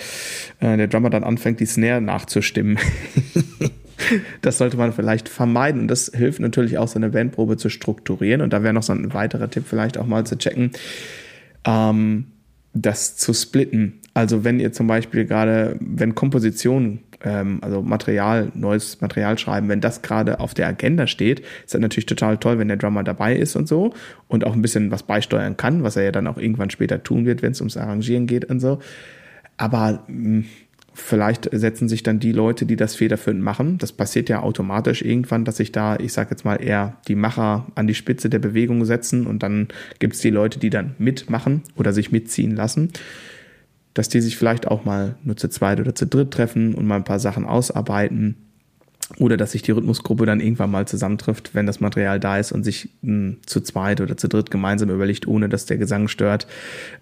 äh, der Drummer dann anfängt, die Snare nachzustimmen. *laughs* das sollte man vielleicht vermeiden. Und das hilft natürlich auch, so eine Bandprobe zu strukturieren. Und da wäre noch so ein weiterer Tipp vielleicht auch mal zu checken, ähm, das zu splitten. Also wenn ihr zum Beispiel gerade, wenn Komposition, ähm, also Material, neues Material schreiben, wenn das gerade auf der Agenda steht, ist das natürlich total toll, wenn der Drummer dabei ist und so und auch ein bisschen was beisteuern kann, was er ja dann auch irgendwann später tun wird, wenn es ums Arrangieren geht und so. Aber hm, vielleicht setzen sich dann die Leute, die das federführend machen. Das passiert ja automatisch irgendwann, dass sich da, ich sage jetzt mal, eher die Macher an die Spitze der Bewegung setzen und dann gibt es die Leute, die dann mitmachen oder sich mitziehen lassen. Dass die sich vielleicht auch mal nur zu zweit oder zu dritt treffen und mal ein paar Sachen ausarbeiten oder dass sich die Rhythmusgruppe dann irgendwann mal zusammentrifft, wenn das Material da ist und sich mh, hm, zu zweit oder zu dritt gemeinsam überlegt, ohne dass der Gesang stört,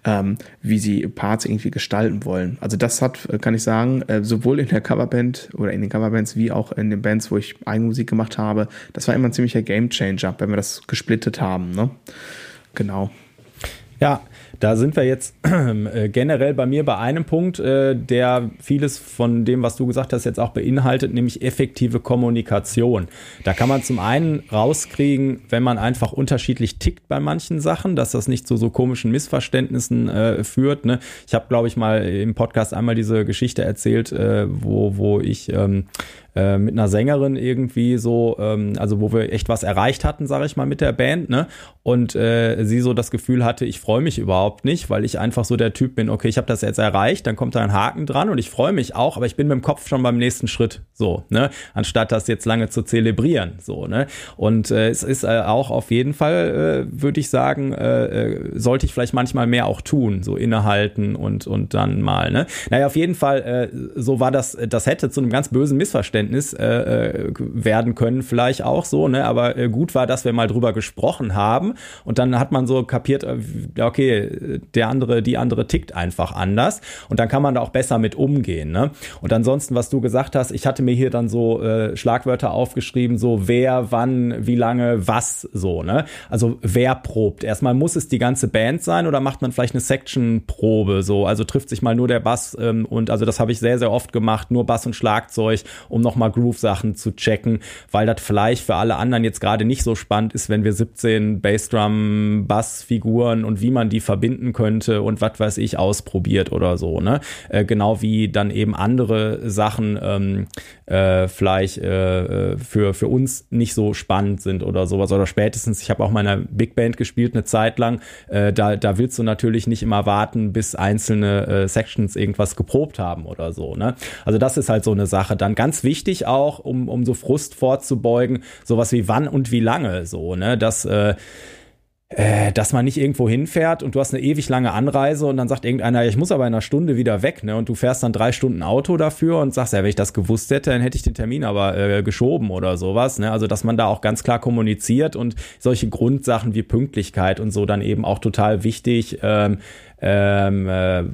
ähm, wie sie Parts irgendwie gestalten wollen. Also das hat, äh, kann ich sagen, äh, sowohl in der Coverband oder in den Coverbands wie auch in den Bands, wo ich Eigenmusik gemacht habe, das war immer ein ziemlicher Gamechanger, wenn wir das gesplittet haben. Ne? Genau. Ja, Da sind wir jetzt *clears throat* äh, generell bei mir bei einem Punkt, äh, der vieles von dem, was du gesagt hast, jetzt auch beinhaltet, nämlich effektive Kommunikation. Da kann man zum einen rauskriegen, wenn man einfach unterschiedlich tickt bei manchen Sachen, dass das nicht zu so komischen Missverständnissen äh, führt. Ne? Ich habe, glaube ich, mal im Podcast einmal diese Geschichte erzählt, äh, wo, wo ich ähm, äh, mit einer Sängerin irgendwie so, ähm, also wo wir echt was erreicht hatten, sage ich mal, mit der Band, ne? Und äh, sie so das Gefühl hatte, ich freue mich überhaupt nicht, weil ich einfach so der Typ bin, okay, ich habe das jetzt erreicht, dann kommt da ein Haken dran und ich freue mich auch, aber ich bin mit dem Kopf schon beim nächsten Schritt, so, ne? Anstatt das jetzt lange zu zelebrieren, so, ne? Und äh, es ist äh, auch auf jeden Fall, äh, würde ich sagen, äh, äh, sollte ich vielleicht manchmal mehr auch tun, so innehalten und und dann mal, ne? Naja, auf jeden Fall, äh, so war das, das hätte zu einem ganz bösen Missverständnis Missverständnis äh, äh, werden können, vielleicht auch so, ne? Aber äh, gut war, dass wir mal drüber gesprochen haben und dann hat man so kapiert, äh, okay, der andere, die andere tickt einfach anders und dann kann man da auch besser mit umgehen, ne? Und ansonsten, was du gesagt hast, ich hatte mir hier dann so äh, Schlagwörter aufgeschrieben, so wer, wann, wie lange, was, so, ne? Also wer probt? Erstmal muss es die ganze Band sein oder macht man vielleicht eine Section-Probe, so? Also trifft sich mal nur der Bass ähm, und also das habe ich sehr, sehr oft gemacht, nur Bass und Schlagzeug, um noch nochmal Groove-Sachen zu checken, weil das vielleicht für alle anderen jetzt gerade nicht so spannend ist, wenn wir 17 Bassdrum, Bassfiguren und wie man die verbinden könnte und was weiß ich ausprobiert oder so, ne? Äh, genau wie dann eben andere Sachen ähm, äh, vielleicht äh, äh, für, für uns nicht so spannend sind oder sowas. Oder spätestens, ich habe auch mal in einer Big Band gespielt, eine Zeit lang, äh, da, da willst du natürlich nicht immer warten, bis einzelne äh, Sections irgendwas geprobt haben oder so. Ne? Also das ist halt so eine Sache. Dann ganz wichtig, wichtig auch, um, um so Frust vorzubeugen, sowas wie wann und wie lange so, ne? Das äh, äh, dass man nicht irgendwo hinfährt und du hast eine ewig lange Anreise und dann sagt irgendeiner, ich muss aber in einer Stunde wieder weg, ne? Und du fährst dann drei Stunden Auto dafür und sagst, ja, wenn ich das gewusst hätte, dann hätte ich den Termin aber äh, geschoben oder sowas, ne? Also, dass man da auch ganz klar kommuniziert und solche Grundsachen wie Pünktlichkeit und so dann eben auch total wichtig, ähm, ähm, äh,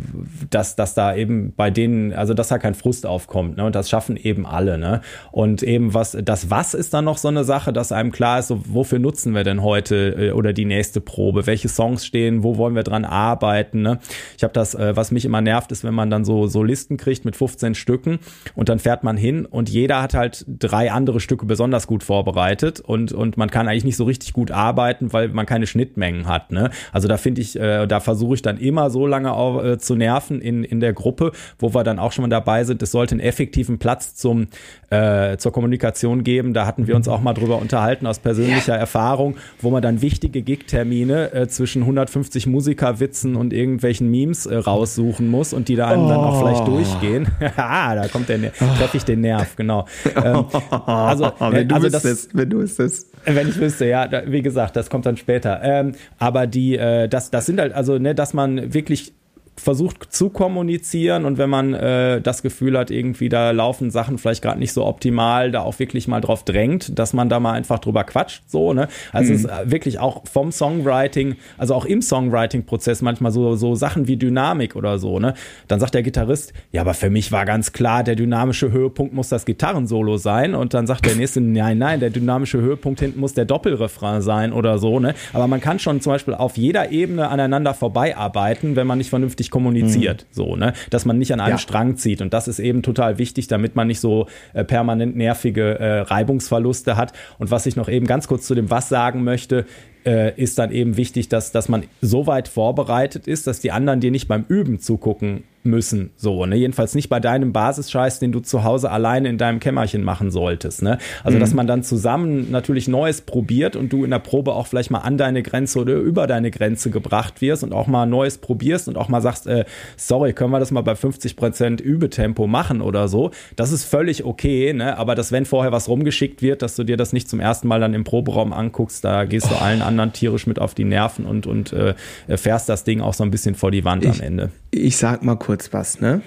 dass, dass da eben bei denen, also dass da kein Frust aufkommt, ne? Und das schaffen eben alle, ne? Und eben was, das Was ist dann noch so eine Sache, dass einem klar ist, so, wofür nutzen wir denn heute äh, oder die nächste Probe? Welche Songs stehen, wo wollen wir dran arbeiten? Ne? Ich habe das, äh, was mich immer nervt, ist, wenn man dann so, so Listen kriegt mit 15 Stücken und dann fährt man hin und jeder hat halt drei andere Stücke besonders gut vorbereitet und, und man kann eigentlich nicht so richtig gut arbeiten, weil man keine Schnittmengen hat. Ne? Also da finde ich, äh, da versuche ich dann immer immer so lange auch, äh, zu nerven in, in der Gruppe, wo wir dann auch schon mal dabei sind. Es sollte einen effektiven Platz zum, äh, zur Kommunikation geben. Da hatten wir uns auch mal drüber unterhalten aus persönlicher ja. Erfahrung, wo man dann wichtige Gig-Termine äh, zwischen 150 Musikerwitzen und irgendwelchen Memes äh, raussuchen muss und die da einem oh. dann auch vielleicht oh. durchgehen. *laughs* ah, da kommt der, treffe ich den Nerv, genau. Ähm, *laughs* also, wenn du also wüsstest, wenn du wüsstest. Wenn ich wüsste, ja, wie gesagt, das kommt dann später. Ähm, aber die, äh, das, das sind halt, also, ne, dass man wirklich versucht zu kommunizieren und wenn man äh, das Gefühl hat, irgendwie da laufen Sachen vielleicht gerade nicht so optimal, da auch wirklich mal drauf drängt, dass man da mal einfach drüber quatscht, so, ne? Also mhm. es ist wirklich auch vom Songwriting, also auch im Songwriting-Prozess manchmal so, so Sachen wie Dynamik oder so, ne? Dann sagt der Gitarrist, ja, aber für mich war ganz klar, der dynamische Höhepunkt muss das Gitarrensolo sein und dann sagt der nächste, *laughs* nein, nein, der dynamische Höhepunkt hinten muss der Doppelrefrain sein oder so, ne? Aber man kann schon zum Beispiel auf jeder Ebene aneinander vorbeiarbeiten, wenn man nicht vernünftig kommuniziert, mhm. so, ne? Dass man nicht an einem ja. Strang zieht. Und das ist eben total wichtig, damit man nicht so äh, permanent nervige äh, Reibungsverluste hat. Und was ich noch eben ganz kurz zu dem Was sagen möchte, äh, ist dann eben wichtig, dass, dass man so weit vorbereitet ist, dass die anderen dir nicht beim Üben zugucken müssen, so, ne? Jedenfalls nicht bei deinem Basisscheiß, den du zu Hause alleine in deinem Kämmerchen machen solltest, ne? Also, mhm. dass man dann zusammen natürlich Neues probiert und du in der Probe auch vielleicht mal an deine Grenze oder über deine Grenze gebracht wirst und auch mal Neues probierst und auch mal sagst, äh, sorry, können wir das mal bei 50 Prozent Übetempo machen oder so? Das ist völlig okay, ne? Aber dass wenn vorher was rumgeschickt wird, dass du dir das nicht zum ersten Mal dann im Proberaum anguckst, da gehst du oh. allen anderen tierisch mit auf die Nerven und, und äh, fährst das Ding auch so ein bisschen vor die Wand ich, am Ende. Ich sag mal kurz was, ne?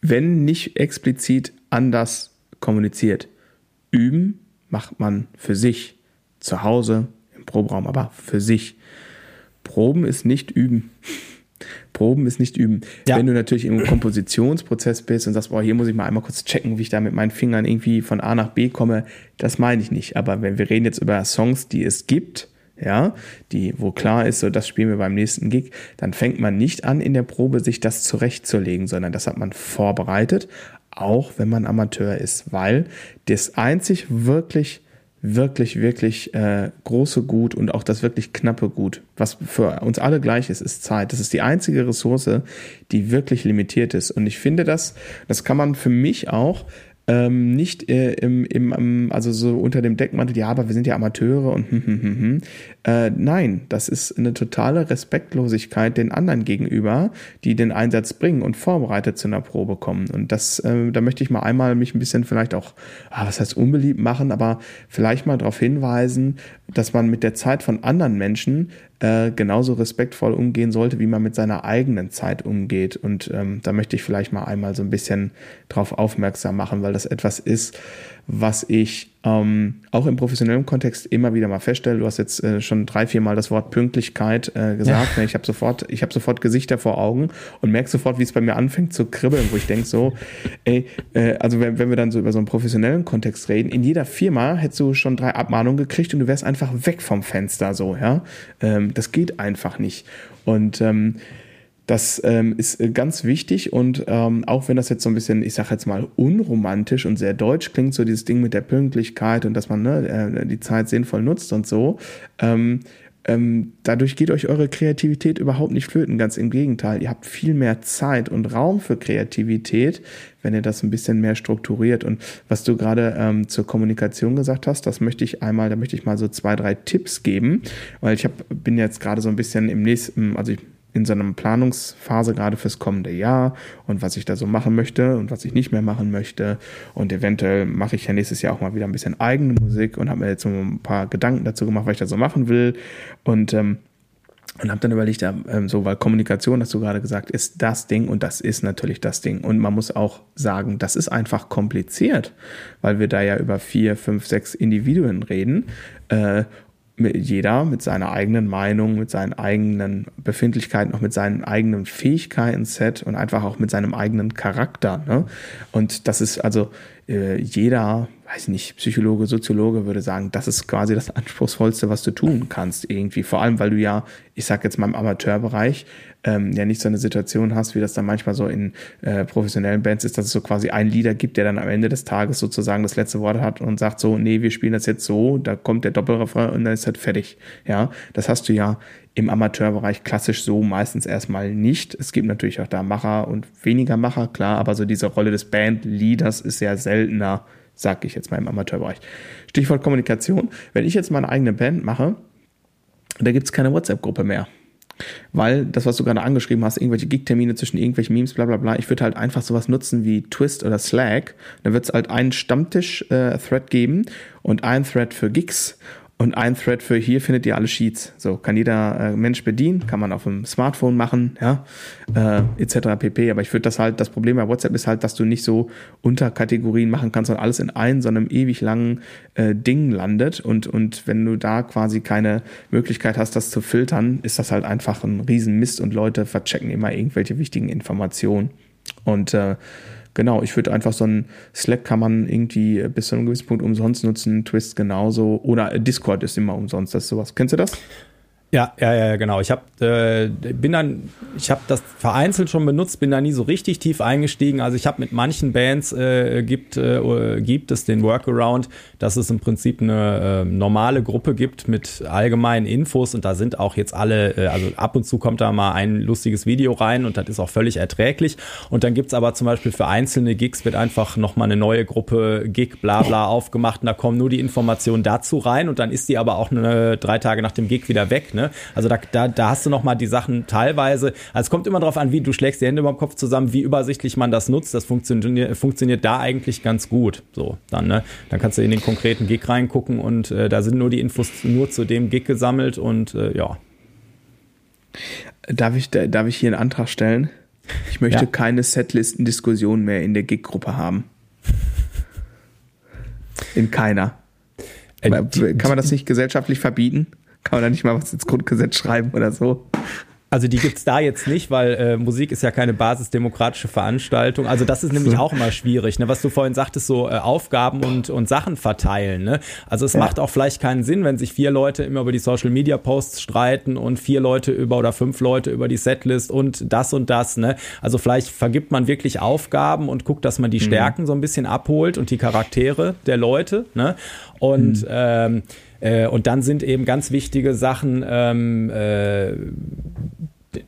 Wenn nicht explizit anders kommuniziert, üben macht man für sich, zu Hause, im Proberaum, aber für sich. Proben ist nicht üben. Proben ist nicht üben. Ja. Wenn du natürlich im Kompositionsprozess bist und sagst, boah, hier muss ich mal einmal kurz checken, wie ich da mit meinen Fingern irgendwie von A nach B komme, das meine ich nicht. Aber wenn wir reden jetzt über Songs, die es gibt, ja, die, wo klar ist, so das spielen wir beim nächsten Gig, dann fängt man nicht an, in der Probe sich das zurechtzulegen, sondern das hat man vorbereitet, auch wenn man Amateur ist, weil das einzig wirklich wirklich, wirklich äh, große Gut und auch das wirklich knappe Gut, was für uns alle gleich ist, ist Zeit. Das ist die einzige Ressource, die wirklich limitiert ist. Und ich finde das, das kann man für mich auch ähm, nicht äh, im, im, also so unter dem Deckmantel, ja, aber wir sind ja Amateure und hm, hm, hm, hm. Äh, nein, das ist eine totale Respektlosigkeit den anderen gegenüber, die den Einsatz bringen und vorbereitet zu einer Probe kommen. Und das, äh, da möchte ich mal einmal mich ein bisschen vielleicht auch, ah, was heißt unbeliebt machen, aber vielleicht mal darauf hinweisen, dass man mit der Zeit von anderen Menschen äh, genauso respektvoll umgehen sollte, wie man mit seiner eigenen Zeit umgeht. Und ähm, da möchte ich vielleicht mal einmal so ein bisschen drauf aufmerksam machen, weil das etwas ist, was ich ähm, auch im professionellen Kontext immer wieder mal feststelle. Du hast jetzt äh, schon drei, vier Mal das Wort Pünktlichkeit äh, gesagt. Ja. Ich habe sofort, ich habe sofort Gesichter vor Augen und merke sofort, wie es bei mir anfängt zu kribbeln, wo ich denke so, ey, äh, also wenn, wenn wir dann so über so einen professionellen Kontext reden, in jeder Firma hättest du schon drei Abmahnungen gekriegt und du wärst einfach weg vom Fenster so, ja. Ähm, das geht einfach nicht. Und ähm, das ähm, ist äh, ganz wichtig und ähm, auch wenn das jetzt so ein bisschen, ich sag jetzt mal, unromantisch und sehr deutsch klingt, so dieses Ding mit der Pünktlichkeit und dass man ne, äh, die Zeit sinnvoll nutzt und so, ähm, ähm, dadurch geht euch eure Kreativität überhaupt nicht flöten. Ganz im Gegenteil, ihr habt viel mehr Zeit und Raum für Kreativität, wenn ihr das ein bisschen mehr strukturiert. Und was du gerade ähm, zur Kommunikation gesagt hast, das möchte ich einmal, da möchte ich mal so zwei, drei Tipps geben, weil ich hab, bin jetzt gerade so ein bisschen im nächsten, also ich in so einer Planungsphase gerade fürs kommende Jahr und was ich da so machen möchte und was ich nicht mehr machen möchte. Und eventuell mache ich ja nächstes Jahr auch mal wieder ein bisschen eigene Musik und habe mir jetzt so ein paar Gedanken dazu gemacht, was ich da so machen will. Und ähm, und habe dann überlegt, ähm, so, weil Kommunikation, hast du gerade gesagt, ist das Ding und das ist natürlich das Ding. Und man muss auch sagen, das ist einfach kompliziert, weil wir da ja über vier, fünf, sechs Individuen reden. Äh, jeder mit seiner eigenen Meinung, mit seinen eigenen Befindlichkeiten, auch mit seinen eigenen Fähigkeiten-Set und einfach auch mit seinem eigenen Charakter. Ne? Und das ist also äh, jeder, weiß nicht, Psychologe, Soziologe würde sagen, das ist quasi das Anspruchsvollste, was du tun kannst irgendwie. Vor allem, weil du ja, ich sag jetzt mal im Amateurbereich, ähm, ja nicht so eine Situation hast, wie das dann manchmal so in äh, professionellen Bands ist, dass es so quasi einen Leader gibt, der dann am Ende des Tages sozusagen das letzte Wort hat und sagt so, nee, wir spielen das jetzt so, da kommt der Doppelrefrain und dann ist halt fertig. Ja, das hast du ja im Amateurbereich klassisch so meistens erstmal nicht. Es gibt natürlich auch da Macher und weniger Macher, klar, aber so diese Rolle des Bandleaders ist sehr seltener, sag ich jetzt mal im Amateurbereich. Stichwort Kommunikation. Wenn ich jetzt mal eine eigene Band mache, da gibt's keine WhatsApp-Gruppe mehr. Weil das, was du gerade angeschrieben hast, irgendwelche Gig-Termine zwischen irgendwelchen Memes, bla bla bla, ich würde halt einfach sowas nutzen wie Twist oder Slack. Da wird es halt einen Stammtisch-Thread äh, geben und einen Thread für Gigs und ein Thread für hier findet ihr alle Sheets. So kann jeder äh, Mensch bedienen, kann man auf dem Smartphone machen, ja, äh, etc. pp. Aber ich würde das halt, das Problem bei WhatsApp ist halt, dass du nicht so Unterkategorien machen kannst und alles in einem, so einem ewig langen äh, Ding landet. Und, und wenn du da quasi keine Möglichkeit hast, das zu filtern, ist das halt einfach ein Riesenmist und Leute verchecken immer irgendwelche wichtigen Informationen. Und äh, genau, ich würde einfach so ein Slack kann man irgendwie bis zu einem gewissen Punkt umsonst nutzen, Twist genauso. Oder Discord ist immer umsonst, das ist sowas. Kennst du das? Ja, ja, ja, genau. Ich habe äh, bin dann, ich habe das vereinzelt schon benutzt, bin da nie so richtig tief eingestiegen. Also ich habe mit manchen Bands äh, gibt äh, gibt es den Workaround, dass es im Prinzip eine äh, normale Gruppe gibt mit allgemeinen Infos und da sind auch jetzt alle, äh, also ab und zu kommt da mal ein lustiges Video rein und das ist auch völlig erträglich. Und dann gibt's aber zum Beispiel für einzelne Gigs wird einfach nochmal eine neue Gruppe Gig bla bla aufgemacht und da kommen nur die Informationen dazu rein und dann ist die aber auch eine, drei Tage nach dem Gig wieder weg. Ne? Ne? Also da, da, da hast du noch mal die Sachen teilweise. Also es kommt immer darauf an, wie du schlägst die Hände über den Kopf zusammen, wie übersichtlich man das nutzt. Das funktioniert, funktioniert da eigentlich ganz gut. So, dann, ne? Dann kannst du in den konkreten Gig reingucken und äh, da sind nur die Infos nur zu dem Gig gesammelt und äh, ja. Darf ich, darf ich hier einen Antrag stellen? Ich möchte ja. keine Setlisten-Diskussion mehr in der Gig-Gruppe haben. In keiner. Äh, Kann man das nicht gesellschaftlich verbieten? Kann man da nicht mal was ins Grundgesetz schreiben oder so? Also die gibt's da jetzt nicht, weil äh, Musik ist ja keine basisdemokratische Veranstaltung. Also das ist nämlich auch immer schwierig, ne? was du vorhin sagtest, so äh, Aufgaben und, und Sachen verteilen. Ne? Also es ja. macht auch vielleicht keinen Sinn, wenn sich vier Leute immer über die Social-Media-Posts streiten und vier Leute über oder fünf Leute über die Setlist und das und das. Ne? Also vielleicht vergibt man wirklich Aufgaben und guckt, dass man die mhm. Stärken so ein bisschen abholt und die Charaktere der Leute. Ne? Und mhm. ähm, äh, und dann sind eben ganz wichtige Sachen ähm, äh,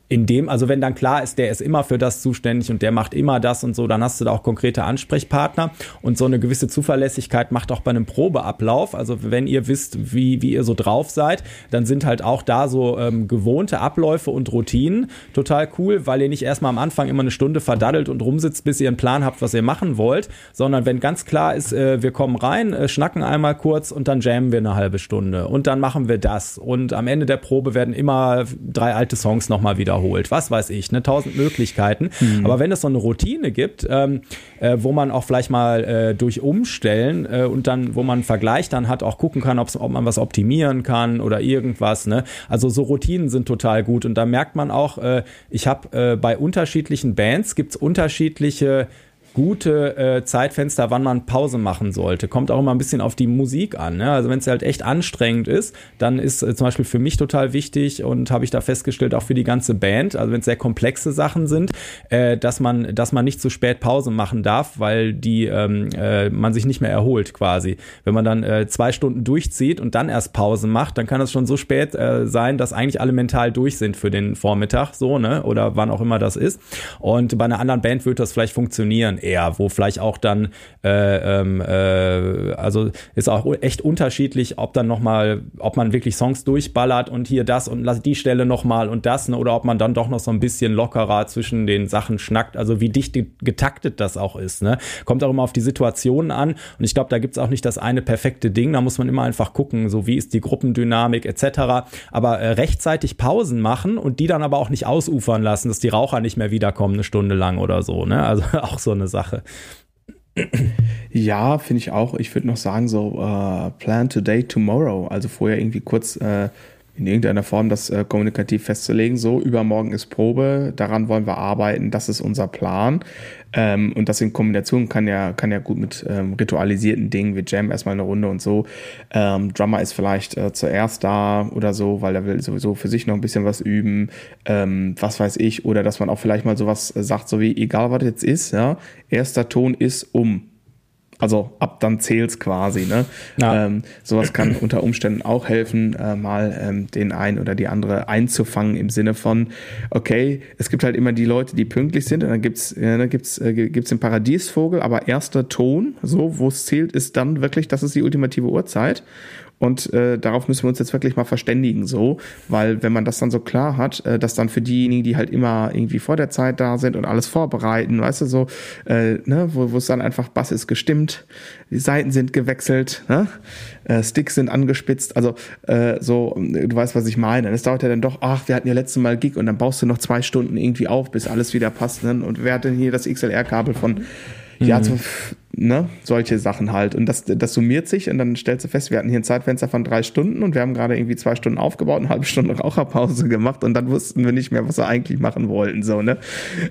in dem, also wenn dann klar ist, der ist immer für das zuständig und der macht immer das und so, dann hast du da auch konkrete Ansprechpartner und so eine gewisse Zuverlässigkeit macht auch bei einem Probeablauf. Also wenn ihr wisst, wie, wie ihr so drauf seid, dann sind halt auch da so ähm, gewohnte Abläufe und Routinen total cool, weil ihr nicht erstmal am Anfang immer eine Stunde verdaddelt und rumsitzt, bis ihr einen Plan habt, was ihr machen wollt, sondern wenn ganz klar ist, äh, wir kommen rein, äh, schnacken einmal kurz und dann jammen wir eine halbe Stunde und dann machen wir das und am Ende der Probe werden immer drei alte Songs nochmal wieder wiederholt, was weiß ich, ne, tausend Möglichkeiten. Mhm. Aber wenn es so eine Routine gibt, ähm, äh, wo man auch vielleicht mal äh, durch Umstellen äh, und dann, wo man einen Vergleich dann hat, auch gucken kann, ob man was optimieren kann oder irgendwas. Ne? Also so Routinen sind total gut und da merkt man auch, äh, ich habe äh, bei unterschiedlichen Bands gibt's unterschiedliche gute äh, Zeitfenster, wann man Pause machen sollte. Kommt auch immer ein bisschen auf die Musik an. Ne? Also wenn es halt echt anstrengend ist, dann ist äh, zum Beispiel für mich total wichtig und habe ich da festgestellt, auch für die ganze Band, also wenn es sehr komplexe Sachen sind, äh, dass man, dass man nicht zu spät Pause machen darf, weil die ähm, äh, man sich nicht mehr erholt quasi. Wenn man dann äh, zwei Stunden durchzieht und dann erst Pause macht, dann kann es schon so spät äh, sein, dass eigentlich alle mental durch sind für den Vormittag, so, ne? Oder wann auch immer das ist. Und bei einer anderen Band wird das vielleicht funktionieren eher, wo vielleicht auch dann, äh, ähm, äh, also ist auch echt unterschiedlich, ob dann nochmal, ob man wirklich Songs durchballert und hier das und die Stelle nochmal und das, ne, oder ob man dann doch noch so ein bisschen lockerer zwischen den Sachen schnackt, also wie dicht getaktet das auch ist. Ne? Kommt auch immer auf die Situationen an und ich glaube, da gibt's auch nicht das eine perfekte Ding, da muss man immer einfach gucken, so wie ist die Gruppendynamik etc. Aber äh, rechtzeitig Pausen machen und die dann aber auch nicht ausufern lassen, dass die Raucher nicht mehr wiederkommen eine Stunde lang oder so. Ne? Also *laughs* auch so eine Sache. Ja, finde ich auch. Ich würde noch sagen, so uh, Plan Today, Tomorrow. Also vorher irgendwie kurz uh, in irgendeiner Form das äh, kommunikativ festzulegen. So, übermorgen ist Probe, daran wollen wir arbeiten, das ist unser Plan. Ähm, und das in Kombination kann ja, kann ja gut mit ähm, ritualisierten Dingen. Wir jammen erstmal eine Runde und so. Ähm, Drummer ist vielleicht äh, zuerst da oder so, weil er will sowieso für sich noch ein bisschen was üben. Ähm, was weiß ich. Oder dass man auch vielleicht mal sowas sagt, so wie, egal was jetzt ist, ja, erster Ton ist um also ab dann zählt's quasi. Ne? Ja. Ähm, sowas kann unter Umständen auch helfen, äh, mal ähm, den einen oder die andere einzufangen im Sinne von, okay, es gibt halt immer die Leute, die pünktlich sind und dann gibt's, dann gibt's, äh, gibt's den Paradiesvogel, aber erster Ton, so wo es zählt, ist dann wirklich, das ist die ultimative Uhrzeit. Und äh, darauf müssen wir uns jetzt wirklich mal verständigen, so, weil wenn man das dann so klar hat, äh, dass dann für diejenigen, die halt immer irgendwie vor der Zeit da sind und alles vorbereiten, weißt du, so, äh, ne, wo es dann einfach Bass ist gestimmt, die Seiten sind gewechselt, ne? äh, Sticks sind angespitzt, also äh, so, du weißt, was ich meine. Es dauert ja dann doch, ach, wir hatten ja letztes Mal Gig und dann baust du noch zwei Stunden irgendwie auf, bis alles wieder passt. Ne? Und wer hat denn hier das XLR-Kabel von ja, so, ne, solche Sachen halt. Und das, das summiert sich und dann stellst du fest, wir hatten hier ein Zeitfenster von drei Stunden und wir haben gerade irgendwie zwei Stunden aufgebaut, eine halbe Stunde Raucherpause gemacht und dann wussten wir nicht mehr, was wir eigentlich machen wollten. So, ne?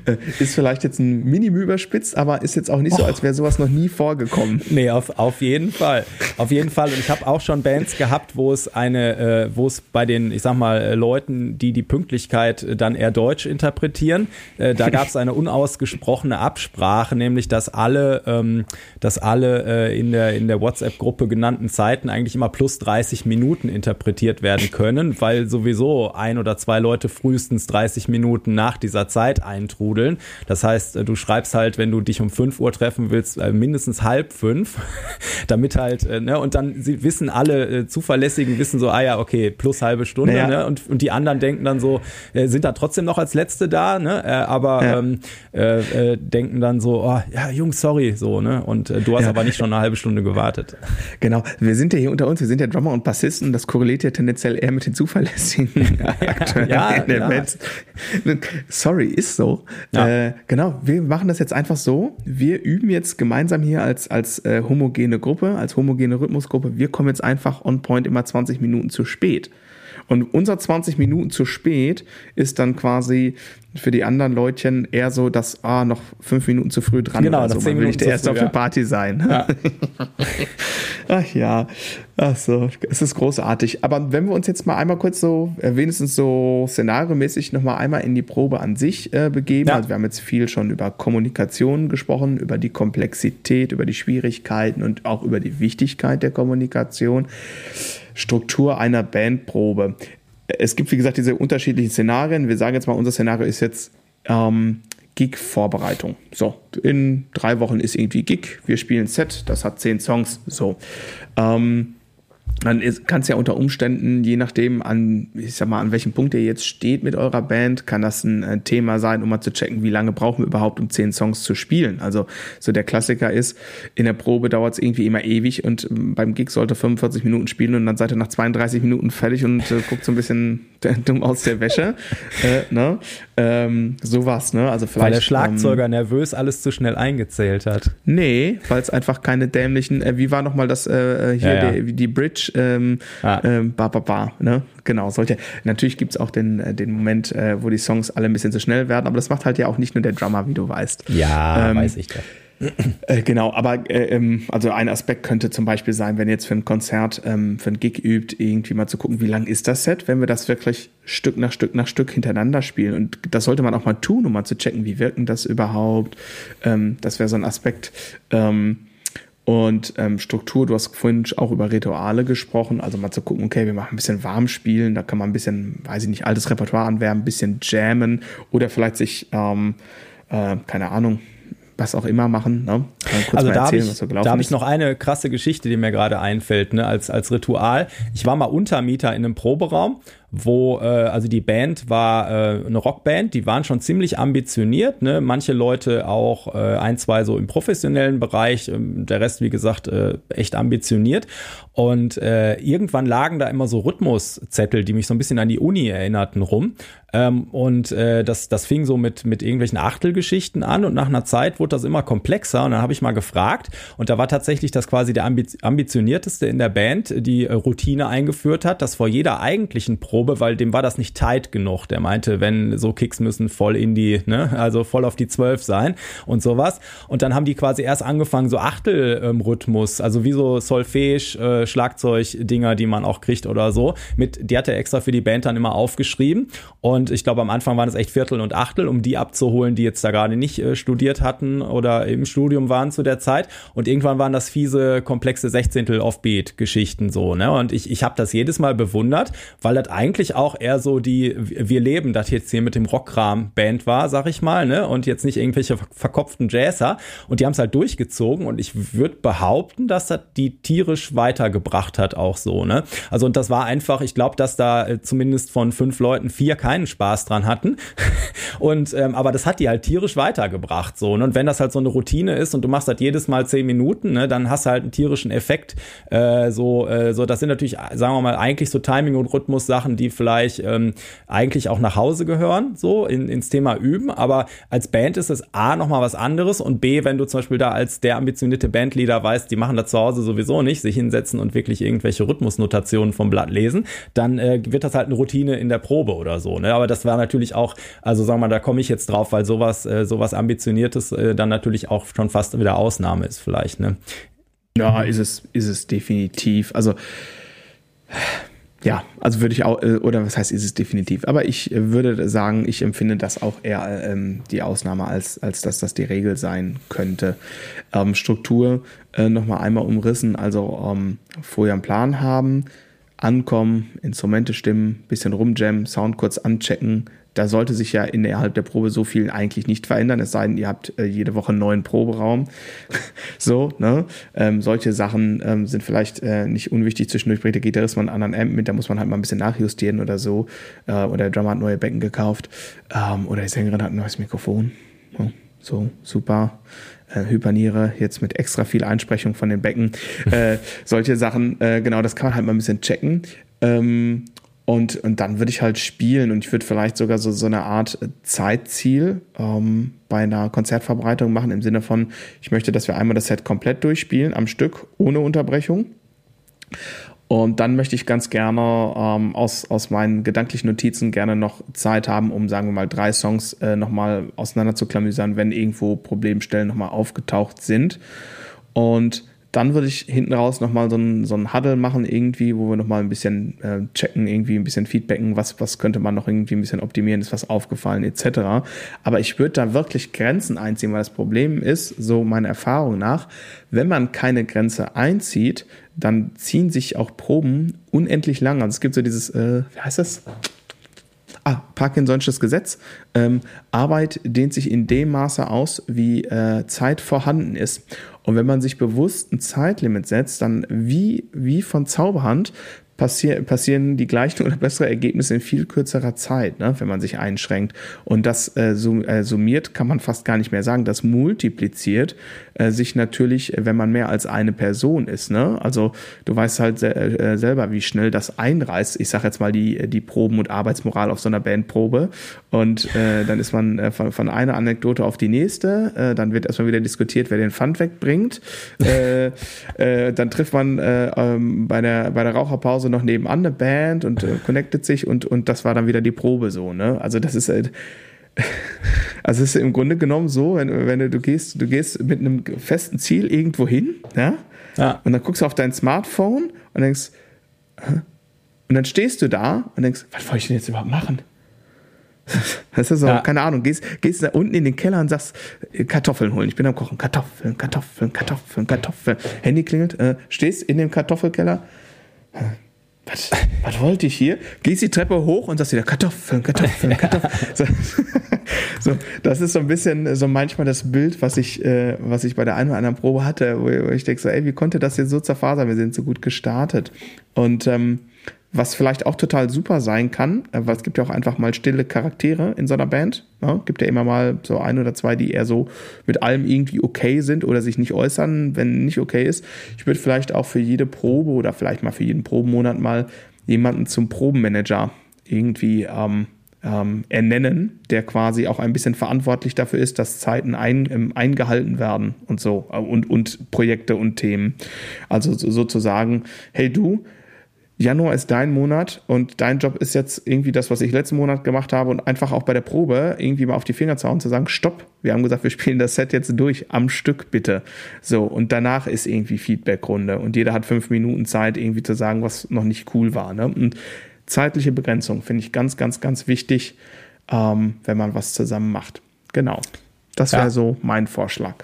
Äh, ist vielleicht jetzt ein Minim überspitzt, aber ist jetzt auch nicht so, als wäre sowas noch nie vorgekommen. Nee, auf, auf jeden Fall. Auf jeden Fall. Und ich habe auch schon Bands gehabt, wo es eine, äh, wo es bei den, ich sag mal, äh, Leuten, die die Pünktlichkeit dann eher deutsch interpretieren, da gab es eine unausgesprochene Absprache, nämlich dass alle ähm, dass alle äh, in der, in der WhatsApp-Gruppe genannten Zeiten eigentlich immer plus 30 Minuten interpretiert werden können, weil sowieso ein oder zwei Leute frühestens 30 Minuten nach dieser Zeit eintrudeln. Das heißt, äh, du schreibst halt, wenn du dich um 5 Uhr treffen willst, äh, mindestens halb fünf, *laughs* damit halt, äh, ne, und dann sie wissen alle äh, zuverlässigen, wissen so, ah ja, okay, plus halbe Stunde, naja. ne, und, und die anderen denken dann so, äh, sind da trotzdem noch als Letzte da, ne, äh, aber ja. ähm, äh, äh, denken dann so, oh, ja, Jungs, sorry, so, ne, und äh, du hast ja. aber nicht schon eine halbe Stunde gewartet. *laughs* Genau, wir sind ja hier unter uns, wir sind ja Drummer und Bassisten, das korreliert ja tendenziell eher mit den zuverlässigen Akteuren *laughs* ja, in der ja. Band. Sorry, ist so. Äh, genau, wir machen das jetzt einfach so. Wir üben jetzt gemeinsam hier als, als äh, homogene Gruppe, als homogene Rhythmusgruppe. Wir kommen jetzt einfach on point immer 20 Minuten zu spät. Und unser 20 Minuten zu spät ist dann quasi für die anderen Leutchen eher so, dass ah, noch fünf Minuten zu früh dran genau, oder so. Man will nicht der Erste auf der Party sein. Ja. *laughs* Ach ja, ach so, es ist großartig. Aber wenn wir uns jetzt mal einmal kurz so, äh, wenigstens so szenariomäßig nochmal einmal in die Probe an sich äh, begeben. Ja. Also wir haben jetzt viel schon über Kommunikation gesprochen, über die Komplexität, über die Schwierigkeiten und auch über die Wichtigkeit der Kommunikation. Struktur einer Bandprobe es gibt, wie gesagt, diese unterschiedlichen Szenarien. Wir sagen jetzt mal, unser Szenario ist jetzt ähm, Gig-Vorbereitung. So, in drei Wochen ist irgendwie Gig. Wir spielen Set, das hat zehn Songs. So. Ähm, dann kann es ja unter Umständen, je nachdem, an, ich sag mal, an welchem Punkt ihr jetzt steht mit eurer Band, kann das ein äh, Thema sein, um mal zu checken, wie lange brauchen wir überhaupt, um zehn Songs zu spielen. Also so der Klassiker ist, in der Probe dauert es irgendwie immer ewig und ähm, beim Gig sollte 45 Minuten spielen und dann seid ihr nach 32 Minuten fertig und äh, guckt so ein bisschen *laughs* dumm aus der Wäsche. äh, ne? ähm, sowas, ne? Also vielleicht, weil der Schlagzeuger ähm, nervös alles zu schnell eingezählt hat. Nee, weil es einfach keine dämlichen, äh, wie war nochmal das äh, äh hier, ja, ja. Die, die Bridge, ähm, ah. ähm, ba, ba, ba, ne? Genau, solche. Natürlich gibt's auch den, äh, den Moment, äh, wo die Songs alle ein bisschen zu schnell werden, aber das macht halt ja auch nicht nur der Drummer, wie du weißt. Ja, ähm, weiß ich doch. Äh, genau, aber äh, ähm, also ein Aspekt könnte zum Beispiel sein, wenn ihr jetzt für ein Konzert, ähm, für ein Gig übt, irgendwie mal zu gucken, wie lang ist das Set, wenn wir das wirklich Stück nach Stück nach Stück hintereinander spielen. Und das sollte man auch mal tun, um mal zu checken, wie wirken das überhaupt. Ähm, das wäre so ein Aspekt. Ähm, und ähm, Struktur, du hast vorhin auch über Rituale gesprochen, also mal zu gucken, okay, wir machen ein bisschen warm spielen, da kann man ein bisschen, weiß ich nicht, altes Repertoire anwärmen, ein bisschen jammen oder vielleicht sich, ähm, äh, keine Ahnung, was auch immer machen. Ne? also da habe ich, so da hab ich noch eine krasse Geschichte, die mir gerade einfällt, ne? als, als Ritual. Ich war mal Untermieter in einem Proberaum wo äh, also die Band war äh, eine Rockband, die waren schon ziemlich ambitioniert, ne? manche Leute auch äh, ein, zwei so im professionellen Bereich, äh, der Rest wie gesagt äh, echt ambitioniert. Und äh, irgendwann lagen da immer so Rhythmuszettel, die mich so ein bisschen an die Uni erinnerten rum. Ähm, und äh, das, das fing so mit, mit irgendwelchen Achtelgeschichten an und nach einer Zeit wurde das immer komplexer. Und dann habe ich mal gefragt und da war tatsächlich das quasi der ambitionierteste in der Band, die äh, Routine eingeführt hat, dass vor jeder eigentlichen Probe Probe, weil dem war das nicht tight genug. Der meinte, wenn so Kicks müssen voll in die, ne, also voll auf die zwölf sein und sowas. Und dann haben die quasi erst angefangen, so Achtelrhythmus, also wie so Solfege, äh, Schlagzeug-Dinger, die man auch kriegt oder so. Mit, die hat er extra für die Band dann immer aufgeschrieben. Und ich glaube, am Anfang waren es echt Viertel und Achtel, um die abzuholen, die jetzt da gerade nicht äh, studiert hatten oder im Studium waren zu der Zeit. Und irgendwann waren das fiese, komplexe Sechzehntel Offbeat-Geschichten so, ne? Und ich, ich habe das jedes Mal bewundert, weil das eigentlich eigentlich auch eher so die Wir leben, das jetzt hier mit dem Rockkram-Band war, sag ich mal, ne? Und jetzt nicht irgendwelche verkopften Jazzer. Und die haben es halt durchgezogen und ich würde behaupten, dass das die tierisch weitergebracht hat, auch so, ne? Also und das war einfach, ich glaube, dass da äh, zumindest von fünf Leuten vier keinen Spaß dran hatten. *laughs* und ähm, aber das hat die halt tierisch weitergebracht, so. Ne? Und wenn das halt so eine Routine ist und du machst das jedes Mal zehn Minuten, ne, dann hast du halt einen tierischen Effekt. Äh, so, äh, so, das sind natürlich, sagen wir mal, eigentlich so Timing- und Rhythmus-Sachen, die vielleicht ähm, eigentlich auch nach Hause gehören, so in, ins Thema üben. Aber als Band ist es A nochmal was anderes und B, wenn du zum Beispiel da als der ambitionierte Bandleader weißt, die machen das zu Hause sowieso nicht, sich hinsetzen und wirklich irgendwelche Rhythmusnotationen vom Blatt lesen, dann äh, wird das halt eine Routine in der Probe oder so. Ne? Aber das war natürlich auch, also sagen wir mal, da komme ich jetzt drauf, weil sowas, äh, sowas Ambitioniertes äh, dann natürlich auch schon fast wieder Ausnahme ist vielleicht. Ne? Ja, ist es, ist es definitiv. Also ja, also würde ich auch, äh, oder was heißt, ist es definitiv. Aber ich äh, würde sagen, ich empfinde das auch eher ähm, die Ausnahme, als, als dass das die Regel sein könnte. Ähm, Struktur äh, nochmal einmal umrissen, also ähm, vorher einen Plan haben, ankommen, Instrumente stimmen, bisschen rumjammen, Sound kurz anchecken, da sollte sich ja innerhalb der Probe so viel eigentlich nicht verändern, es sei denn, ihr habt äh, jede Woche einen neuen Proberaum. *laughs* so, ne? Ähm, solche Sachen ähm, sind vielleicht äh, nicht unwichtig. Zwischendurch bringt der Gitarrist mal einen anderen Amp mit, da muss man halt mal ein bisschen nachjustieren oder so. Äh, oder der Drummer hat neue Becken gekauft. Ähm, oder die Sängerin hat ein neues Mikrofon. Oh, so, super. Äh, Hyperniere, jetzt mit extra viel Einsprechung von den Becken. Äh, *laughs* solche Sachen, äh, genau, das kann man halt mal ein bisschen checken. Ähm, und, und dann würde ich halt spielen und ich würde vielleicht sogar so, so eine Art Zeitziel ähm, bei einer Konzertverbreitung machen, im Sinne von, ich möchte, dass wir einmal das Set komplett durchspielen am Stück, ohne Unterbrechung. Und dann möchte ich ganz gerne ähm, aus, aus meinen gedanklichen Notizen gerne noch Zeit haben, um, sagen wir mal, drei Songs äh, nochmal auseinander zu klamüsern, wenn irgendwo Problemstellen nochmal aufgetaucht sind. Und dann würde ich hinten raus nochmal so ein, so ein Huddle machen, irgendwie, wo wir nochmal ein bisschen äh, checken, irgendwie ein bisschen feedbacken, was, was könnte man noch irgendwie ein bisschen optimieren, ist was aufgefallen, etc. Aber ich würde da wirklich Grenzen einziehen, weil das Problem ist, so meiner Erfahrung nach, wenn man keine Grenze einzieht, dann ziehen sich auch Proben unendlich lang. Also es gibt so dieses, äh, wie heißt das? Ah, Parkinson'sches Gesetz. Ähm, Arbeit dehnt sich in dem Maße aus, wie äh, Zeit vorhanden ist. Und wenn man sich bewusst ein Zeitlimit setzt, dann wie, wie von Zauberhand passier passieren die gleichen oder bessere Ergebnisse in viel kürzerer Zeit, ne, wenn man sich einschränkt. Und das äh, äh, summiert kann man fast gar nicht mehr sagen. Das multipliziert äh, sich natürlich, wenn man mehr als eine Person ist. Ne? Also du weißt halt se äh, selber, wie schnell das einreißt. Ich sage jetzt mal die, die Proben und Arbeitsmoral auf so einer Bandprobe. Und äh, dann ist man äh, von, von einer Anekdote auf die nächste. Äh, dann wird erstmal wieder diskutiert, wer den Pfand wegbringt. äh, *laughs* äh, dann trifft man äh, ähm, bei, der, bei der Raucherpause noch nebenan eine Band und äh, connectet sich und, und das war dann wieder die Probe so. Ne? Also das ist halt. *laughs* Also es ist im Grunde genommen so, wenn, wenn du, du gehst, du gehst mit einem festen Ziel irgendwo hin, ja? ja. Und dann guckst du auf dein Smartphone und denkst, und dann stehst du da und denkst, was wollte ich denn jetzt überhaupt machen? *laughs* Das ist so, ja. keine Ahnung, gehst, gehst da unten in den Keller und sagst, äh, Kartoffeln holen, ich bin am Kochen, Kartoffeln, Kartoffeln, Kartoffeln, Kartoffeln. Handy klingelt, äh, stehst in dem Kartoffelkeller, was, was wollte ich hier? Gehst die Treppe hoch und sagst wieder Kartoffeln, Kartoffeln, *laughs* Kartoffeln. so, *laughs* so, das ist so ein bisschen so manchmal das Bild, was ich, äh, was ich bei der einen oder anderen Probe hatte, wo, wo ich denke so, ey, wie konnte das jetzt so zerfasern? Wir sind so gut gestartet. Und ähm, was vielleicht auch total super sein kann, äh, weil es gibt ja auch einfach mal stille Charaktere in so einer Band. Ja, gibt ja immer mal so ein oder zwei, die eher so mit allem irgendwie okay sind oder sich nicht äußern, wenn nicht okay ist. Ich würde vielleicht auch für jede Probe oder vielleicht mal für jeden Probenmonat mal jemanden zum Probenmanager irgendwie ähm, ähm, ernennen, der quasi auch ein bisschen verantwortlich dafür ist, dass Zeiten ein, ähm, eingehalten werden und so äh, und, und Projekte und Themen. Also sozusagen, hey du, Januar ist dein Monat und dein Job ist jetzt irgendwie das, was ich letzten Monat gemacht habe und einfach auch bei der Probe irgendwie mal auf die Finger zu hauen und zu sagen, stopp, wir haben gesagt, wir spielen das Set jetzt durch, am Stück bitte. So, und danach ist irgendwie Feedbackrunde und jeder hat fünf Minuten Zeit, irgendwie zu sagen, was noch nicht cool war. Ne? Und zeitliche Begrenzung finde ich ganz, ganz, ganz wichtig, ähm, wenn man was zusammen macht. Genau. Das wäre ja. so mein Vorschlag.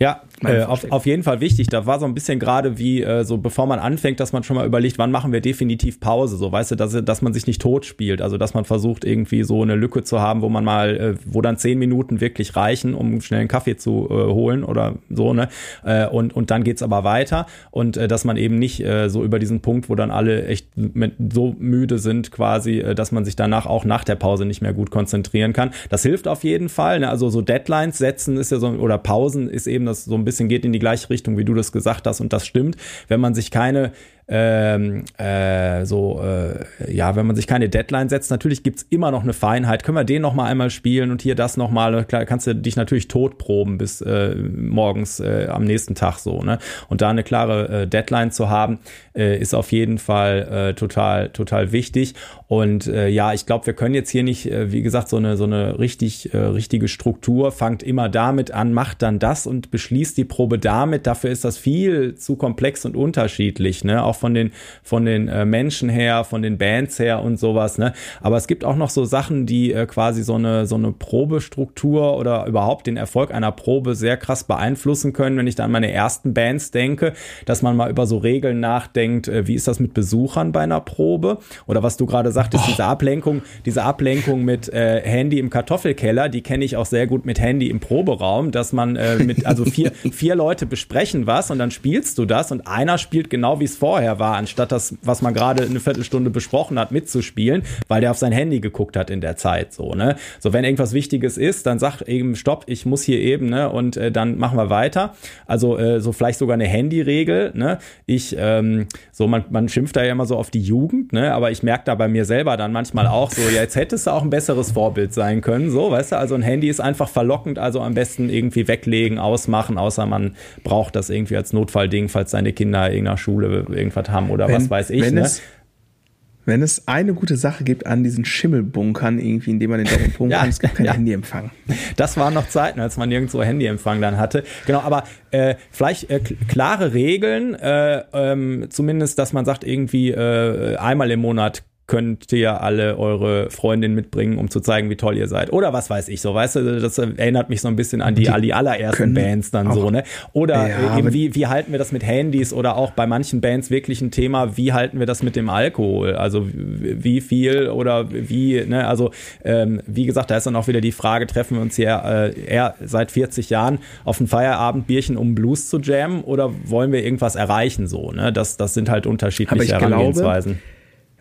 Ja, äh, auf, auf jeden Fall wichtig. Da war so ein bisschen gerade wie, äh, so bevor man anfängt, dass man schon mal überlegt, wann machen wir definitiv Pause. So, weißt du, dass, dass man sich nicht tot spielt. Also, dass man versucht, irgendwie so eine Lücke zu haben, wo man mal, äh, wo dann zehn Minuten wirklich reichen, um schnell einen Kaffee zu äh, holen oder so, ne? Äh, und, und dann geht's aber weiter. Und äh, dass man eben nicht äh, so über diesen Punkt, wo dann alle echt mit, so müde sind, quasi, äh, dass man sich danach auch nach der Pause nicht mehr gut konzentrieren kann. Das hilft auf jeden Fall. Ne? Also so Deadlines setzen ist ja so, oder Pausen ist eben das so ein bisschen geht in die gleiche Richtung, wie du das gesagt hast, und das stimmt. Wenn man sich keine ähm, äh, so, äh, ja, wenn man sich keine Deadline setzt, natürlich gibt's immer noch eine Feinheit. Können wir den noch mal einmal spielen und hier das noch mal? Klar, kannst du dich natürlich totproben bis äh, morgens äh, am nächsten Tag so, ne? Und da eine klare äh, Deadline zu haben, äh, ist auf jeden Fall äh, total, total wichtig. Und äh, ja, ich glaube, wir können jetzt hier nicht, äh, wie gesagt, so eine so eine richtig äh, richtige Struktur fangt immer damit an, macht dann das und beschließt die Probe damit. Dafür ist das viel zu komplex und unterschiedlich, ne? Auch von den, von den äh, Menschen her, von den Bands her und sowas. Ne? Aber es gibt auch noch so Sachen, die äh, quasi so eine, so eine Probestruktur oder überhaupt den Erfolg einer Probe sehr krass beeinflussen können. Wenn ich da an meine ersten Bands denke, dass man mal über so Regeln nachdenkt, äh, wie ist das mit Besuchern bei einer Probe? Oder was du gerade sagtest, oh. diese Ablenkung, diese Ablenkung mit äh, Handy im Kartoffelkeller, die kenne ich auch sehr gut mit Handy im Proberaum, dass man äh, mit, also vier, *laughs* vier Leute besprechen was und dann spielst du das und einer spielt genau wie es vorher vorher war, anstatt das, was man gerade eine Viertelstunde besprochen hat, mitzuspielen, weil der auf sein Handy geguckt hat in der Zeit. So, ne? So, wenn irgendwas Wichtiges ist, dann sag eben, stopp, ich muss hier eben, ne? Und äh, dann machen wir weiter. Also äh, so vielleicht sogar eine Handyregel, ne? Ich, ähm, so, man, man schimpft da ja immer so auf die Jugend, ne? Aber ich merke da bei mir selber dann manchmal auch so, ja, jetzt hättest du auch ein besseres Vorbild sein können, so, weißt du? Also ein Handy ist einfach verlockend, also am besten irgendwie weglegen, ausmachen, außer man braucht das irgendwie als Notfallding, falls seine Kinder in irgendeiner Schule irgendwas geliefert haben oder wenn, was weiß ich. Wenn, ne? es, wenn es eine gute Sache gibt an diesen Schimmelbunkern, irgendwie, in dem man den Daumen *laughs* pumpen ja, es gibt kein ja. Handyempfang. Das waren noch Zeiten, als man nirgendwo Handyempfang dann hatte. Genau, aber äh, vielleicht äh, klare Regeln, äh, ähm, zumindest, dass man sagt, irgendwie äh, einmal im Monat könnt ihr alle eure Freundin mitbringen, um zu zeigen, wie toll ihr seid. Oder was weiß ich so, weißt du, das erinnert mich so ein bisschen an die, die, die allerersten Bands dann so, ne? Oder ja, eben, wie, wie halten wir das mit Handys oder auch bei manchen Bands wirklich ein Thema, wie halten wir das mit dem Alkohol? Also wie viel oder wie, ne? Also ähm, wie gesagt, da ist dann auch wieder die Frage, treffen wir uns hier äh, eher seit 40 Jahren auf ein Feierabendbierchen, um Blues zu jammen oder wollen wir irgendwas erreichen so, ne? Das, das sind halt unterschiedliche Herangehensweisen. Glaube,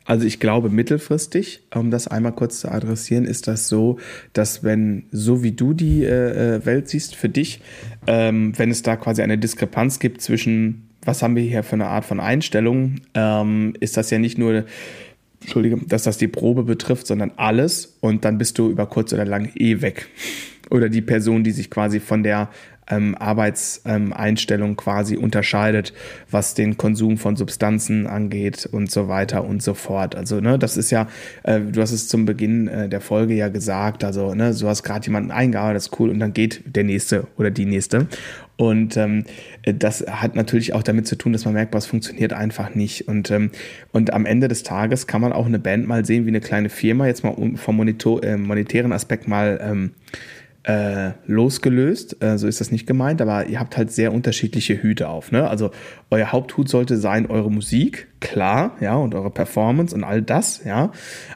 also ich glaube mittelfristig, um das einmal kurz zu adressieren, ist das so, dass wenn so wie du die äh, äh, Welt siehst für dich, ähm, wenn es da quasi eine Diskrepanz gibt zwischen, was haben wir hier für eine Art von Einstellung, ähm, ist das ja nicht nur Entschuldige, dass das die Probe betrifft, sondern alles und dann bist du über kurz oder lang eh weg. Oder die Person, die sich quasi von der ähm, Arbeitseinstellung quasi unterscheidet, was den Konsum von Substanzen angeht und so weiter und so fort. Also, ne, das ist ja, äh, du hast es zum Beginn äh, der Folge ja gesagt, also, ne, du hast gerade jemanden eingearbeitet, das ist cool, und dann geht der nächste oder die nächste. Und ähm, das hat natürlich auch damit zu tun, dass man merkt, was funktioniert einfach nicht. Und, ähm, und am Ende des Tages kann man auch eine Band mal sehen wie eine kleine Firma, jetzt mal vom Monitor, äh, monetären Aspekt mal ähm, äh, losgelöst. Äh, so ist das nicht gemeint, aber ihr habt halt sehr unterschiedliche Hüte auf. Ne? Also euer Haupthut sollte sein eure Musik, klar, ja, und eure Performance und all das, ja.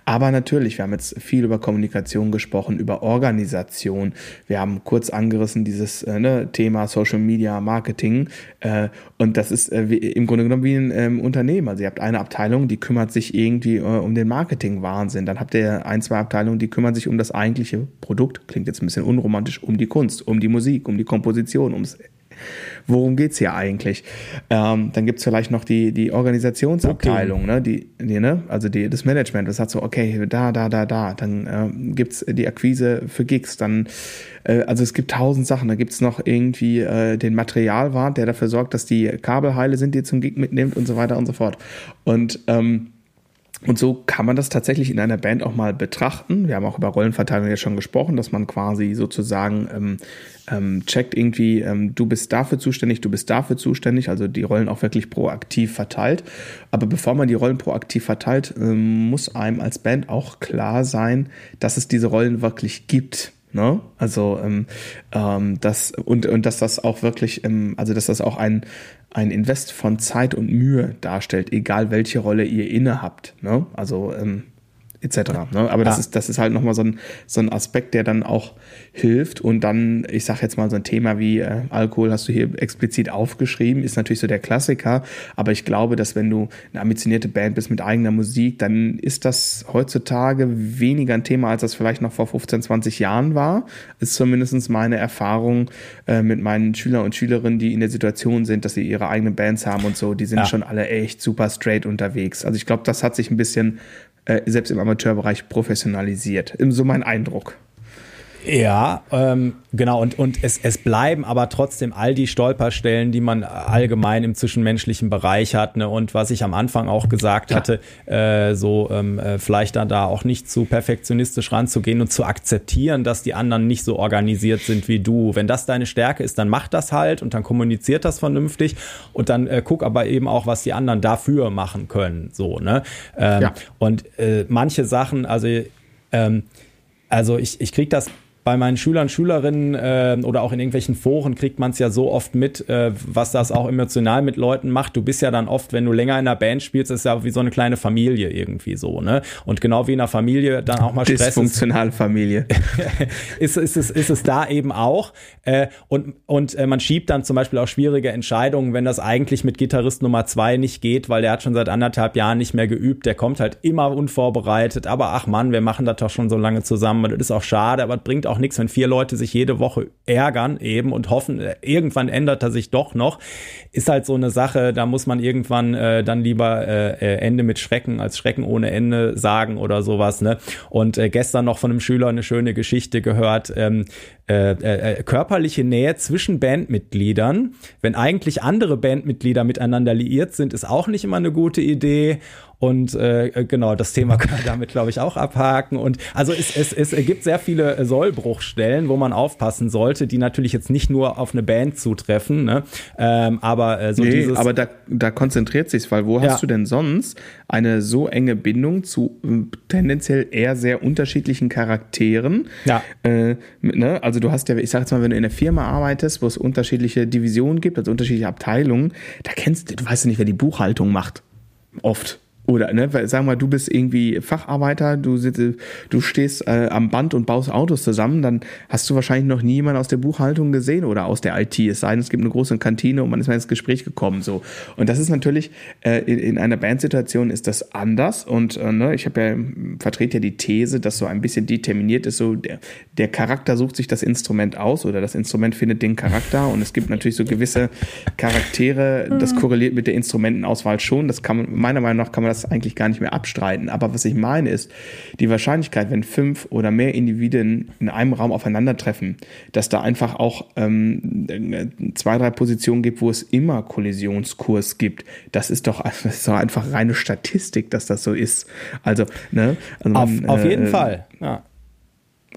Aber natürlich, wir haben jetzt viel über Kommunikation gesprochen, über Organisation. Wir haben kurz angerissen dieses äh, ne, Thema Social Media Marketing. Äh, und das ist äh, wie, im Grunde genommen wie ein ähm, Unternehmen. Also ihr habt eine Abteilung, die kümmert sich irgendwie äh, um den Marketing-Wahnsinn. Dann habt ihr ein, zwei Abteilungen, die kümmern sich um das eigentliche Produkt. Klingt jetzt ein bisschen unromantisch, um die Kunst, um die Musik, um die Komposition, ums worum geht's hier eigentlich? Ähm, dann gibt's vielleicht noch die, die Organisationsabteilung, okay. ne? Die, die, ne? also die, das Management, das hat so, okay, da, da, da, da. Dann äh, gibt's die Akquise für Gigs, dann äh, also es gibt tausend Sachen. Da gibt's noch irgendwie äh, den Materialwart, der dafür sorgt, dass die Kabel heile sind, die ihr zum Gig mitnimmt und so weiter und so fort. Und ähm, und so kann man das tatsächlich in einer Band auch mal betrachten. Wir haben auch über Rollenverteilung ja schon gesprochen, dass man quasi sozusagen ähm, ähm, checkt irgendwie, ähm, du bist dafür zuständig, du bist dafür zuständig, also die Rollen auch wirklich proaktiv verteilt. Aber bevor man die Rollen proaktiv verteilt, ähm, muss einem als Band auch klar sein, dass es diese Rollen wirklich gibt. Ne? Also ähm, ähm, das und und dass das auch wirklich, ähm, also dass das auch ein ein Invest von Zeit und Mühe darstellt, egal welche Rolle ihr inne habt. Ne? Also ähm, etc. Ne? Aber das, ja. ist, das ist halt nochmal so ein, so ein Aspekt, der dann auch hilft. Und dann, ich sag jetzt mal, so ein Thema wie äh, Alkohol hast du hier explizit aufgeschrieben, ist natürlich so der Klassiker. Aber ich glaube, dass wenn du eine ambitionierte Band bist mit eigener Musik, dann ist das heutzutage weniger ein Thema, als das vielleicht noch vor 15, 20 Jahren war. Ist zumindest meine Erfahrung äh, mit meinen Schülern und Schülerinnen, die in der Situation sind, dass sie ihre eigenen Bands haben und so. Die sind ja. schon alle echt super straight unterwegs. Also ich glaube, das hat sich ein bisschen äh, selbst im Amateurbereich professionalisiert. So mein Eindruck. Ja, ähm, genau. Und, und es, es bleiben aber trotzdem all die Stolperstellen, die man allgemein im zwischenmenschlichen Bereich hat. Ne? Und was ich am Anfang auch gesagt ja. hatte, äh, so ähm, äh, vielleicht dann da auch nicht zu perfektionistisch ranzugehen und zu akzeptieren, dass die anderen nicht so organisiert sind wie du. Wenn das deine Stärke ist, dann mach das halt und dann kommuniziert das vernünftig und dann äh, guck aber eben auch, was die anderen dafür machen können. So, ne? Ähm, ja. Und äh, manche Sachen, also ähm, also ich, ich kriege das bei meinen Schülern, Schülerinnen äh, oder auch in irgendwelchen Foren kriegt man es ja so oft mit, äh, was das auch emotional mit Leuten macht. Du bist ja dann oft, wenn du länger in einer Band spielst, ist ja wie so eine kleine Familie irgendwie so, ne? Und genau wie in einer Familie dann auch mal Stress Dysfunktionale Familie. *laughs* ist, ist, es, ist es da eben auch. Äh, und und äh, man schiebt dann zum Beispiel auch schwierige Entscheidungen, wenn das eigentlich mit Gitarrist Nummer zwei nicht geht, weil der hat schon seit anderthalb Jahren nicht mehr geübt. Der kommt halt immer unvorbereitet. Aber ach Mann, wir machen das doch schon so lange zusammen. Und das ist auch schade, aber es bringt auch nichts, wenn vier Leute sich jede Woche ärgern eben und hoffen, äh, irgendwann ändert er sich doch noch. Ist halt so eine Sache, da muss man irgendwann äh, dann lieber äh, äh, Ende mit Schrecken als Schrecken ohne Ende sagen oder sowas. Ne? Und äh, gestern noch von einem Schüler eine schöne Geschichte gehört. Ähm, äh, äh, körperliche Nähe zwischen Bandmitgliedern, wenn eigentlich andere Bandmitglieder miteinander liiert sind, ist auch nicht immer eine gute Idee. Und äh, genau, das Thema kann man damit, glaube ich, auch abhaken. Und also es, es, es gibt sehr viele Sollbruchstellen, wo man aufpassen sollte, die natürlich jetzt nicht nur auf eine Band zutreffen, ne? ähm, aber äh, so nee, dieses. Aber da, da konzentriert sich's, weil wo ja. hast du denn sonst eine so enge Bindung zu äh, tendenziell eher sehr unterschiedlichen Charakteren? Ja. Äh, ne? Also du hast ja, ich sag jetzt mal, wenn du in einer Firma arbeitest, wo es unterschiedliche Divisionen gibt, also unterschiedliche Abteilungen, da kennst du, du weißt ja nicht, wer die Buchhaltung macht. Oft. Oder, ne, sag mal, du bist irgendwie Facharbeiter, du, sitzt, du stehst äh, am Band und baust Autos zusammen, dann hast du wahrscheinlich noch nie jemanden aus der Buchhaltung gesehen oder aus der IT. Es sei denn, es gibt eine große Kantine und man ist mal ins Gespräch gekommen. so. Und das ist natürlich, äh, in, in einer Bandsituation ist das anders. Und äh, ne, ich habe ja, vertrete ja die These, dass so ein bisschen determiniert ist, so der, der Charakter sucht sich das Instrument aus oder das Instrument findet den Charakter. Und es gibt natürlich so gewisse Charaktere, das korreliert mit der Instrumentenauswahl schon. Das kann man, meiner Meinung nach kann man das eigentlich gar nicht mehr abstreiten. Aber was ich meine ist, die Wahrscheinlichkeit, wenn fünf oder mehr Individuen in einem Raum aufeinandertreffen, dass da einfach auch ähm, zwei, drei Positionen gibt, wo es immer Kollisionskurs gibt, das ist doch, *laughs* das ist doch einfach reine Statistik, dass das so ist. Also, ne? Also man, auf, auf jeden äh, Fall, ja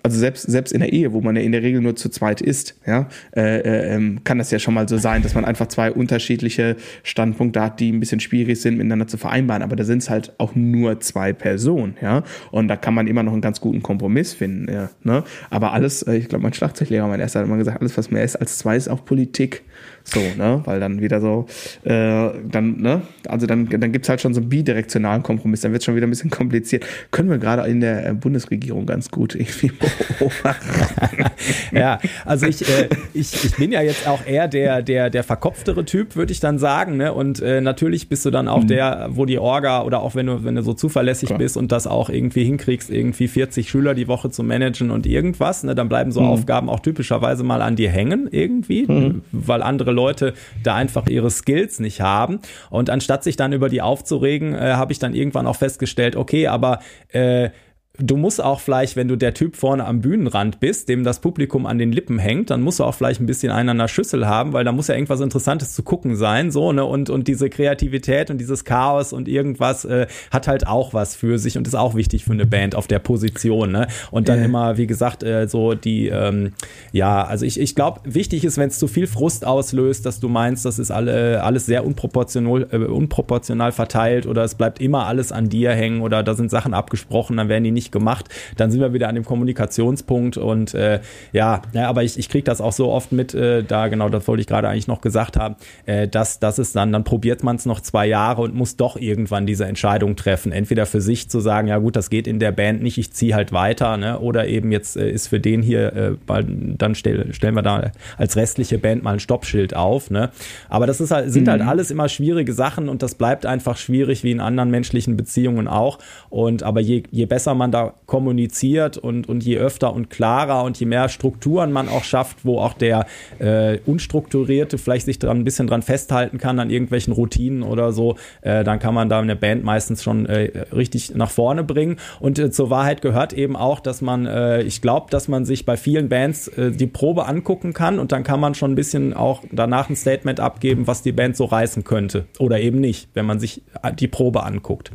also selbst, selbst in der Ehe, wo man ja in der Regel nur zu zweit ist, ja, äh, äh, ähm, kann das ja schon mal so sein, dass man einfach zwei unterschiedliche Standpunkte hat, die ein bisschen schwierig sind, miteinander zu vereinbaren. Aber da sind es halt auch nur zwei Personen, ja. Und da kann man immer noch einen ganz guten Kompromiss finden, ja. Ne? Aber alles, äh, ich glaube, mein Schlagzeuglehrer, mein erster hat immer gesagt, alles, was mehr ist als zwei, ist auch Politik. So, ne? Weil dann wieder so, äh, dann, ne? Also dann, dann gibt's halt schon so einen bidirektionalen Kompromiss, dann wird's schon wieder ein bisschen kompliziert. Können wir gerade in der äh, Bundesregierung ganz gut irgendwie *laughs* beobachten. ja, also ich, äh, ich, ich bin ja jetzt auch eher der, der, der verkopftere Typ, würde ich dann sagen. Ne? Und äh, natürlich bist du dann auch mhm. der, wo die Orga oder auch wenn du, wenn du so zuverlässig Klar. bist und das auch irgendwie hinkriegst, irgendwie 40 Schüler die Woche zu managen und irgendwas, ne? dann bleiben so mhm. Aufgaben auch typischerweise mal an dir hängen irgendwie, mhm. weil andere Leute da einfach ihre Skills nicht haben. Und anstatt sich dann über die aufzuregen, äh, habe ich dann irgendwann auch festgestellt, okay, aber äh, du musst auch vielleicht, wenn du der Typ vorne am Bühnenrand bist, dem das Publikum an den Lippen hängt, dann musst du auch vielleicht ein bisschen einen an der Schüssel haben, weil da muss ja irgendwas Interessantes zu gucken sein, so, ne, und, und diese Kreativität und dieses Chaos und irgendwas äh, hat halt auch was für sich und ist auch wichtig für eine Band auf der Position, ne, und dann äh. immer, wie gesagt, äh, so die, ähm, ja, also ich, ich glaube, wichtig ist, wenn es zu viel Frust auslöst, dass du meinst, das ist alle, alles sehr unproportional, äh, unproportional verteilt oder es bleibt immer alles an dir hängen oder da sind Sachen abgesprochen, dann werden die nicht nicht gemacht. Dann sind wir wieder an dem Kommunikationspunkt und äh, ja, ja, aber ich, ich kriege das auch so oft mit, äh, da genau, das wollte ich gerade eigentlich noch gesagt haben, äh, dass das ist dann, dann probiert man es noch zwei Jahre und muss doch irgendwann diese Entscheidung treffen. Entweder für sich zu sagen, ja gut, das geht in der Band nicht, ich ziehe halt weiter, ne? oder eben jetzt äh, ist für den hier, äh, dann stell, stellen wir da als restliche Band mal ein Stoppschild auf. Ne? Aber das ist halt, sind halt mhm. halt alles immer schwierige Sachen und das bleibt einfach schwierig wie in anderen menschlichen Beziehungen auch. Und aber je, je besser man da kommuniziert und, und je öfter und klarer und je mehr Strukturen man auch schafft, wo auch der äh, Unstrukturierte vielleicht sich dran ein bisschen dran festhalten kann an irgendwelchen Routinen oder so, äh, dann kann man da eine Band meistens schon äh, richtig nach vorne bringen. Und äh, zur Wahrheit gehört eben auch, dass man, äh, ich glaube, dass man sich bei vielen Bands äh, die Probe angucken kann und dann kann man schon ein bisschen auch danach ein Statement abgeben, was die Band so reißen könnte. Oder eben nicht, wenn man sich die Probe anguckt,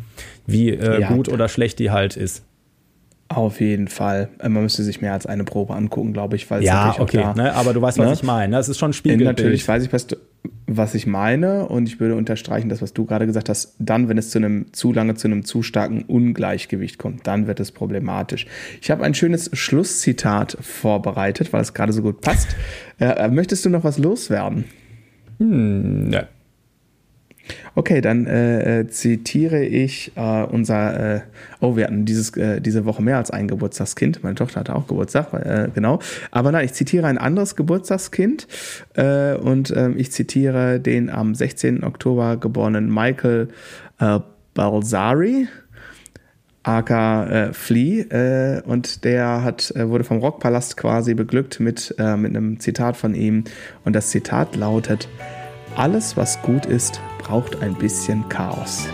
wie äh, ja. gut oder schlecht die halt ist. Auf jeden Fall. Äh, man müsste sich mehr als eine Probe angucken, glaube ich. Weil ja, okay, da, ne? aber du weißt, was ne? ich meine. Das ist schon ein Spiegelbild. Natürlich weiß ich, was, du, was ich meine und ich würde unterstreichen, das, was du gerade gesagt hast, dann, wenn es zu einem zu lange, zu einem zu starken Ungleichgewicht kommt, dann wird es problematisch. Ich habe ein schönes Schlusszitat vorbereitet, weil es gerade so gut passt. Äh, möchtest du noch was loswerden? Hm, ne. Okay, dann äh, äh, zitiere ich äh, unser, äh, oh, wir hatten dieses, äh, diese Woche mehr als ein Geburtstagskind. Meine Tochter hatte auch Geburtstag, äh, genau. Aber nein, ich zitiere ein anderes Geburtstagskind und äh, ich zitiere den am 16. Oktober geborenen Michael Balsari. aka Flea, und der hat, wurde vom Rockpalast quasi beglückt mit, mit einem Zitat von ihm. Und das Zitat lautet: Alles, was gut ist, braucht ein bisschen Chaos.